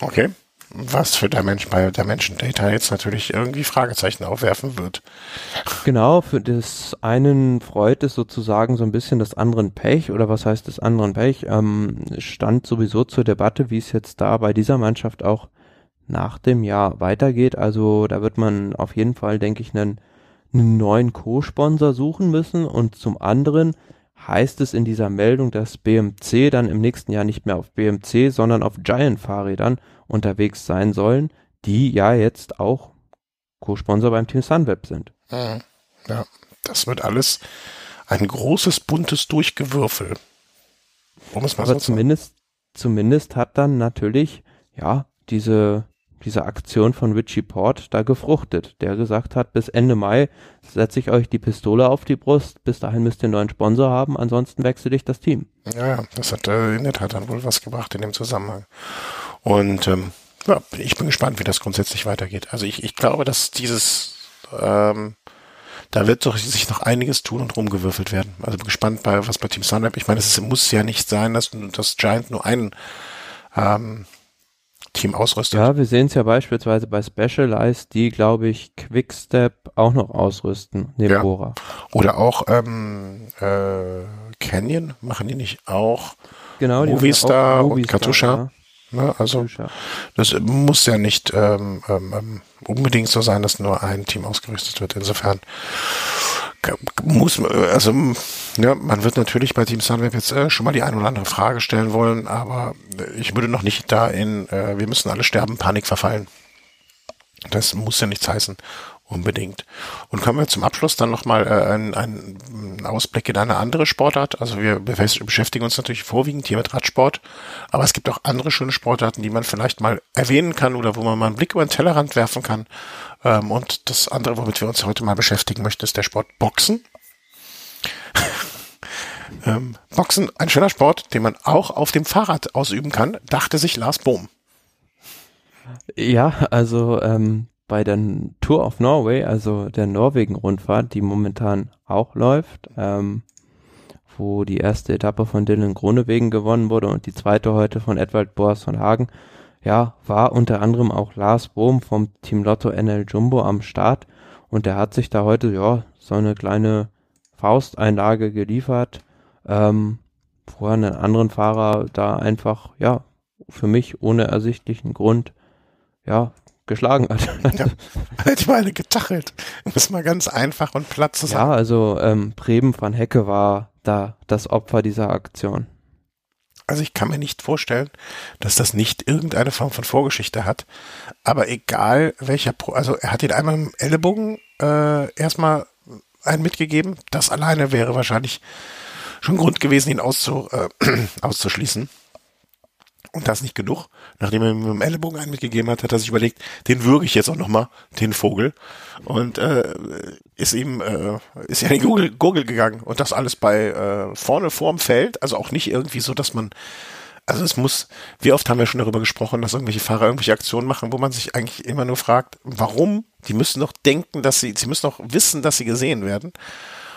Okay was für der Mensch bei der Menschen Data jetzt natürlich irgendwie Fragezeichen aufwerfen wird. Genau, für das einen freut es sozusagen so ein bisschen das anderen Pech oder was heißt das anderen Pech, ähm, stand sowieso zur Debatte, wie es jetzt da bei dieser Mannschaft auch nach dem Jahr weitergeht. Also da wird man auf jeden Fall, denke ich, einen, einen neuen Co-Sponsor suchen müssen und zum anderen heißt es in dieser Meldung, dass BMC dann im nächsten Jahr nicht mehr auf BMC, sondern auf Giant Fahrrädern unterwegs sein sollen, die ja jetzt auch Co-Sponsor beim Team Sunweb sind. Mhm. Ja, das wird alles ein großes buntes Durchgewürfel. Um es mal Aber so zumindest, zumindest hat dann natürlich, ja, diese, diese Aktion von Richie Port da gefruchtet, der gesagt hat, bis Ende Mai setze ich euch die Pistole auf die Brust, bis dahin müsst ihr einen neuen Sponsor haben, ansonsten wechsle ich das Team. Ja, das hat äh, in der Tat dann wohl was gebracht in dem Zusammenhang. Und ähm, ja, ich bin gespannt, wie das grundsätzlich weitergeht. Also ich, ich glaube, dass dieses, ähm, da wird doch sich noch einiges tun und rumgewürfelt werden. Also bin gespannt bei was bei Team Sunweb. Ich meine, es muss ja nicht sein, dass das Giant nur einen ähm, Team ausrüstet. Ja, wir sehen es ja beispielsweise bei Specialized, die, glaube ich, Quickstep auch noch ausrüsten, neben ja. Bora. Oder auch ähm, äh, Canyon, machen die nicht auch genau, Movistar und Katusha? Ja. Ne? Also das muss ja nicht ähm, ähm, ähm, unbedingt so sein, dass nur ein Team ausgerüstet wird. Insofern muss also ja, man wird natürlich bei Team Sunweb jetzt äh, schon mal die ein oder andere Frage stellen wollen, aber ich würde noch nicht da in äh, wir müssen alle sterben Panik verfallen. Das muss ja nichts heißen. Unbedingt. Und kommen wir zum Abschluss dann nochmal äh, einen, einen Ausblick in eine andere Sportart. Also wir beschäftigen uns natürlich vorwiegend hier mit Radsport, aber es gibt auch andere schöne Sportarten, die man vielleicht mal erwähnen kann oder wo man mal einen Blick über den Tellerrand werfen kann. Ähm, und das andere, womit wir uns heute mal beschäftigen möchten, ist der Sport Boxen. *laughs* ähm, Boxen, ein schöner Sport, den man auch auf dem Fahrrad ausüben kann, dachte sich Lars Bohm. Ja, also ähm, bei der Tour of Norway, also der Norwegen-Rundfahrt, die momentan auch läuft, ähm, wo die erste Etappe von Dylan Gronewegen gewonnen wurde und die zweite heute von Edward Boas von Hagen, ja, war unter anderem auch Lars Bohm vom Team Lotto NL Jumbo am Start und der hat sich da heute, ja, so eine kleine Fausteinlage geliefert, ähm, wo er einen anderen Fahrer da einfach, ja, für mich ohne ersichtlichen Grund, ja, geschlagen hat. Ja, ich meine, getachelt. Das ist mal ganz einfach und platt zu sagen. Ja, also ähm, Preben van Hecke war da das Opfer dieser Aktion. Also ich kann mir nicht vorstellen, dass das nicht irgendeine Form von Vorgeschichte hat. Aber egal welcher, Pro also er hat ihn einmal im Ellenbogen äh, erstmal einen mitgegeben. Das alleine wäre wahrscheinlich schon Grund gewesen, ihn auszu, äh, *clears throat* auszuschließen. Und das nicht genug. Nachdem er mir mit dem Ellenbogen einen mitgegeben hat, hat er sich überlegt, den würge ich jetzt auch nochmal, den Vogel. Und äh, ist ihm, äh, ist ja in die Gurgel, Gurgel gegangen. Und das alles bei äh, vorne vorm Feld. Also auch nicht irgendwie so, dass man also es muss, wie oft haben wir schon darüber gesprochen, dass irgendwelche Fahrer irgendwelche Aktionen machen, wo man sich eigentlich immer nur fragt, warum? Die müssen doch denken, dass sie, sie müssen doch wissen, dass sie gesehen werden.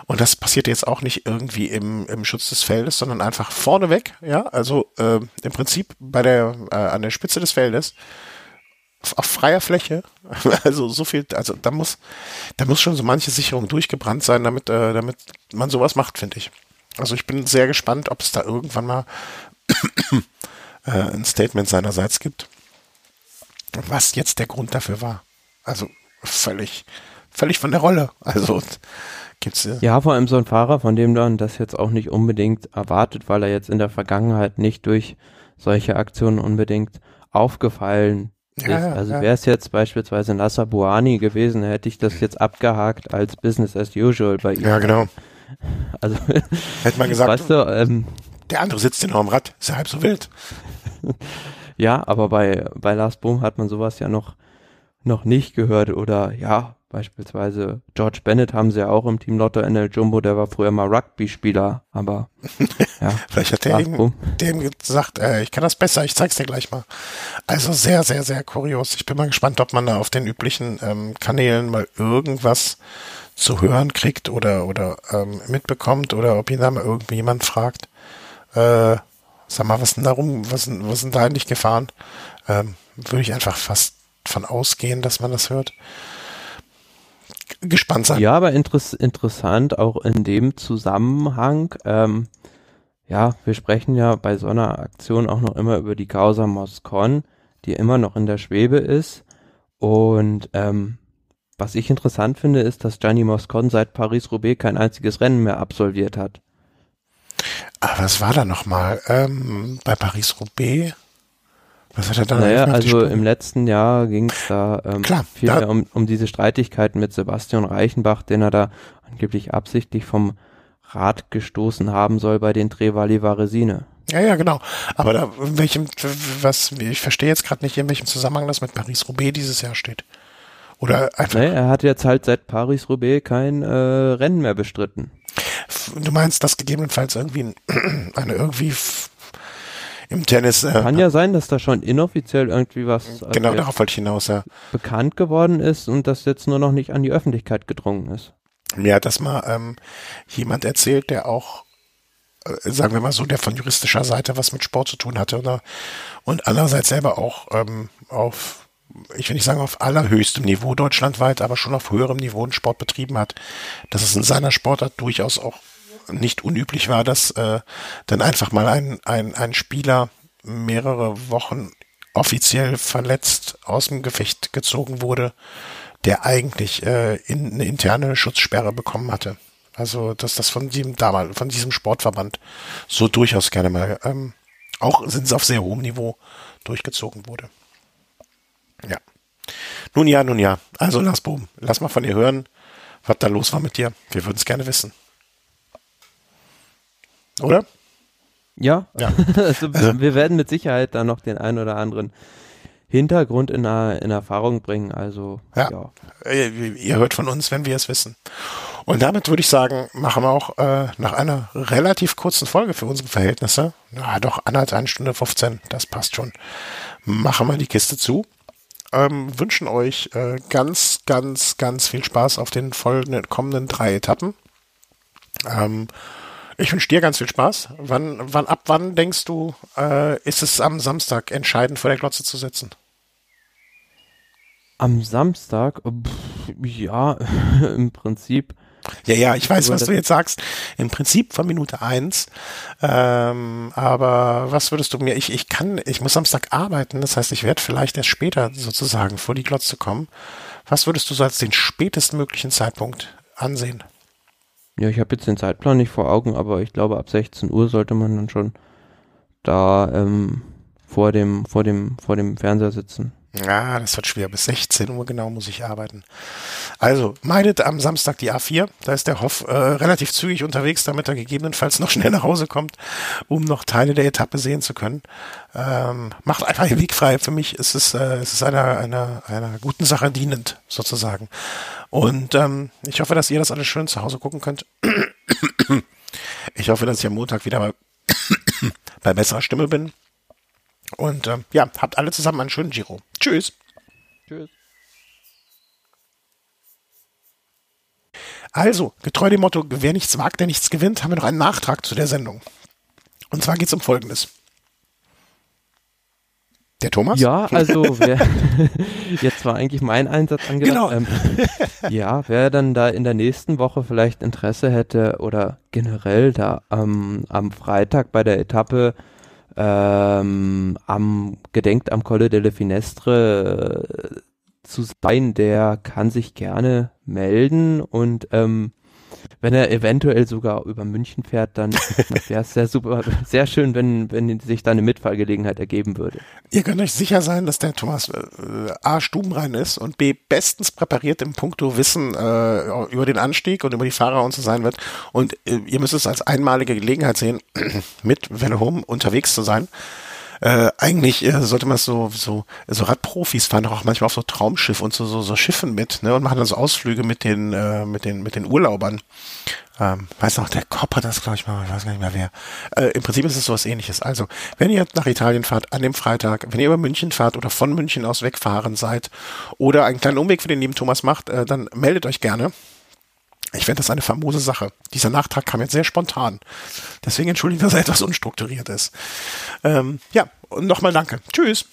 Und das passiert jetzt auch nicht irgendwie im, im Schutz des Feldes, sondern einfach vorneweg, ja, also äh, im Prinzip bei der, äh, an der Spitze des Feldes, auf freier Fläche, *laughs* also so viel, also da muss, da muss schon so manche Sicherung durchgebrannt sein, damit, äh, damit man sowas macht, finde ich. Also ich bin sehr gespannt, ob es da irgendwann mal *clears throat* äh, ein Statement seinerseits gibt, was jetzt der Grund dafür war. Also völlig, völlig von der Rolle. Also Gibt's ja. ja, vor allem so ein Fahrer, von dem man das jetzt auch nicht unbedingt erwartet, weil er jetzt in der Vergangenheit nicht durch solche Aktionen unbedingt aufgefallen ja, ist. Also ja. wäre es jetzt beispielsweise Nasser Buani gewesen, hätte ich das jetzt abgehakt als Business as usual bei ihm. Ja, genau. Also hätte man gesagt, weißt du, ähm, der andere sitzt ja noch am Rad, ist ja halb so wild. *laughs* Ja, aber bei, bei Lars Boom hat man sowas ja noch, noch nicht gehört oder ja, beispielsweise George Bennett haben sie ja auch im Team Lotto NL Jumbo, der war früher mal Rugby-Spieler, aber *laughs* ja. Vielleicht hat der ihm, dem gesagt, äh, ich kann das besser, ich zeig's dir gleich mal. Also sehr, sehr, sehr kurios. Ich bin mal gespannt, ob man da auf den üblichen ähm, Kanälen mal irgendwas zu hören kriegt oder, oder ähm, mitbekommt oder ob ihn da mal irgendwie jemand fragt. Äh, sag mal, was denn darum, was, was sind da eigentlich Gefahren? Ähm, Würde ich einfach fast von ausgehen, dass man das hört. Gespannt sein. Ja, aber interess interessant auch in dem Zusammenhang. Ähm, ja, wir sprechen ja bei so einer Aktion auch noch immer über die Causa Moscon, die immer noch in der Schwebe ist. Und ähm, was ich interessant finde, ist, dass Gianni Moscon seit Paris-Roubaix kein einziges Rennen mehr absolviert hat. Aber was war da nochmal? Ähm, bei Paris-Roubaix? Was hat er da Naja, also im letzten Jahr ging es da ähm, Klar, viel da um, um diese Streitigkeiten mit Sebastian Reichenbach, den er da angeblich absichtlich vom Rad gestoßen haben soll bei den Trevali Varesine. Ja, ja, genau. Aber da, in welchem, was, ich verstehe jetzt gerade nicht, in welchem Zusammenhang das mit Paris-Roubaix dieses Jahr steht. Oder einfach. Nee, er hat jetzt halt seit Paris-Roubaix kein äh, Rennen mehr bestritten. Du meinst, dass gegebenenfalls irgendwie ein, *clears throat* eine irgendwie im Tennis. Äh, Kann ja sein, dass da schon inoffiziell irgendwie was also genau darauf wollte ich hinaus, ja. bekannt geworden ist und das jetzt nur noch nicht an die Öffentlichkeit gedrungen ist. Mir hat das mal ähm, jemand erzählt, der auch, äh, sagen wir mal so, der von juristischer Seite was mit Sport zu tun hatte oder, und andererseits selber auch ähm, auf, ich will nicht sagen auf allerhöchstem Niveau deutschlandweit, aber schon auf höherem Niveau einen Sport betrieben hat, dass es in seiner Sportart durchaus auch nicht unüblich war, dass äh, dann einfach mal ein, ein, ein Spieler mehrere Wochen offiziell verletzt aus dem Gefecht gezogen wurde, der eigentlich äh, in, eine interne Schutzsperre bekommen hatte. Also, dass das von diesem damals, von diesem Sportverband so durchaus gerne mal, ähm, auch sind es auf sehr hohem Niveau durchgezogen wurde. Ja. Nun ja, nun ja. Also Lars Boom, lass mal von dir hören, was da los war mit dir. Wir würden es gerne wissen. Oder? Ja, ja. *laughs* also, also, wir werden mit Sicherheit da noch den einen oder anderen Hintergrund in, in Erfahrung bringen. Also ja. ja. Ihr, ihr, hört von uns, wenn wir es wissen. Und damit würde ich sagen, machen wir auch äh, nach einer relativ kurzen Folge für unsere Verhältnisse, na doch, anderthalb Stunde 15, das passt schon, machen wir die Kiste zu. Ähm, wünschen euch äh, ganz, ganz, ganz viel Spaß auf den folgenden, kommenden drei Etappen. Ähm, ich wünsche dir ganz viel Spaß. Wann, wann, ab wann denkst du, äh, ist es am Samstag entscheidend vor der Glotze zu setzen? Am Samstag? Pff, ja, *laughs* im Prinzip. Ja, ja, ich weiß, was du jetzt sagst. Im Prinzip von Minute eins. Ähm, aber was würdest du mir, ich, ich kann, ich muss Samstag arbeiten, das heißt, ich werde vielleicht erst später sozusagen vor die Glotze kommen. Was würdest du so als den spätestmöglichen Zeitpunkt ansehen? Ja, ich habe jetzt den Zeitplan nicht vor Augen, aber ich glaube, ab 16 Uhr sollte man dann schon da ähm, vor dem, vor dem, vor dem Fernseher sitzen. Ja, das wird schwer. Bis 16 Uhr genau muss ich arbeiten. Also, meidet am Samstag die A4. Da ist der Hoff äh, relativ zügig unterwegs, damit er gegebenenfalls noch schnell nach Hause kommt, um noch Teile der Etappe sehen zu können. Ähm, macht einfach den Weg frei. Für mich ist es, äh, es ist einer, einer, einer guten Sache dienend, sozusagen. Und ähm, ich hoffe, dass ihr das alles schön zu Hause gucken könnt. Ich hoffe, dass ich am Montag wieder bei, *coughs* bei besserer Stimme bin. Und ähm, ja, habt alle zusammen einen schönen Giro. Tschüss. Tschüss. Also, getreu dem Motto, wer nichts wagt, der nichts gewinnt, haben wir noch einen Nachtrag zu der Sendung. Und zwar geht es um Folgendes. Der Thomas? Ja, also wer, *laughs* jetzt war eigentlich mein Einsatz angedacht. Genau. Ähm, *laughs* ja, wer dann da in der nächsten Woche vielleicht Interesse hätte oder generell da ähm, am Freitag bei der Etappe ähm, am gedenkt am Colle delle Finestre äh, zu sein, der kann sich gerne melden und ähm, wenn er eventuell sogar über München fährt, dann wäre es sehr super, *laughs* sehr schön, wenn, wenn sich da eine Mitfahrgelegenheit ergeben würde. Ihr könnt euch sicher sein, dass der Thomas äh, A stubenrein ist und B bestens präpariert im Punkto Wissen äh, über den Anstieg und über die Fahrer und so sein wird. Und äh, ihr müsst es als einmalige Gelegenheit sehen, *clears throat* mit Home unterwegs zu sein. Äh, eigentlich äh, sollte man so, so, so Radprofis fahren doch auch manchmal auf so Traumschiff und so, so, so Schiffen mit, ne? Und machen dann so Ausflüge mit den, äh, mit den, mit den Urlaubern. Ähm, weiß noch, der Kopp hat das, glaube ich mal, ich weiß gar nicht mehr wer. Äh, Im Prinzip ist es sowas ähnliches. Also, wenn ihr nach Italien fahrt, an dem Freitag, wenn ihr über München fahrt oder von München aus wegfahren seid oder einen kleinen Umweg für den lieben Thomas macht, äh, dann meldet euch gerne. Ich fände das eine famose Sache. Dieser Nachtrag kam jetzt sehr spontan. Deswegen entschuldigen, dass er etwas unstrukturiert ist. Ähm, ja, und nochmal danke. Tschüss.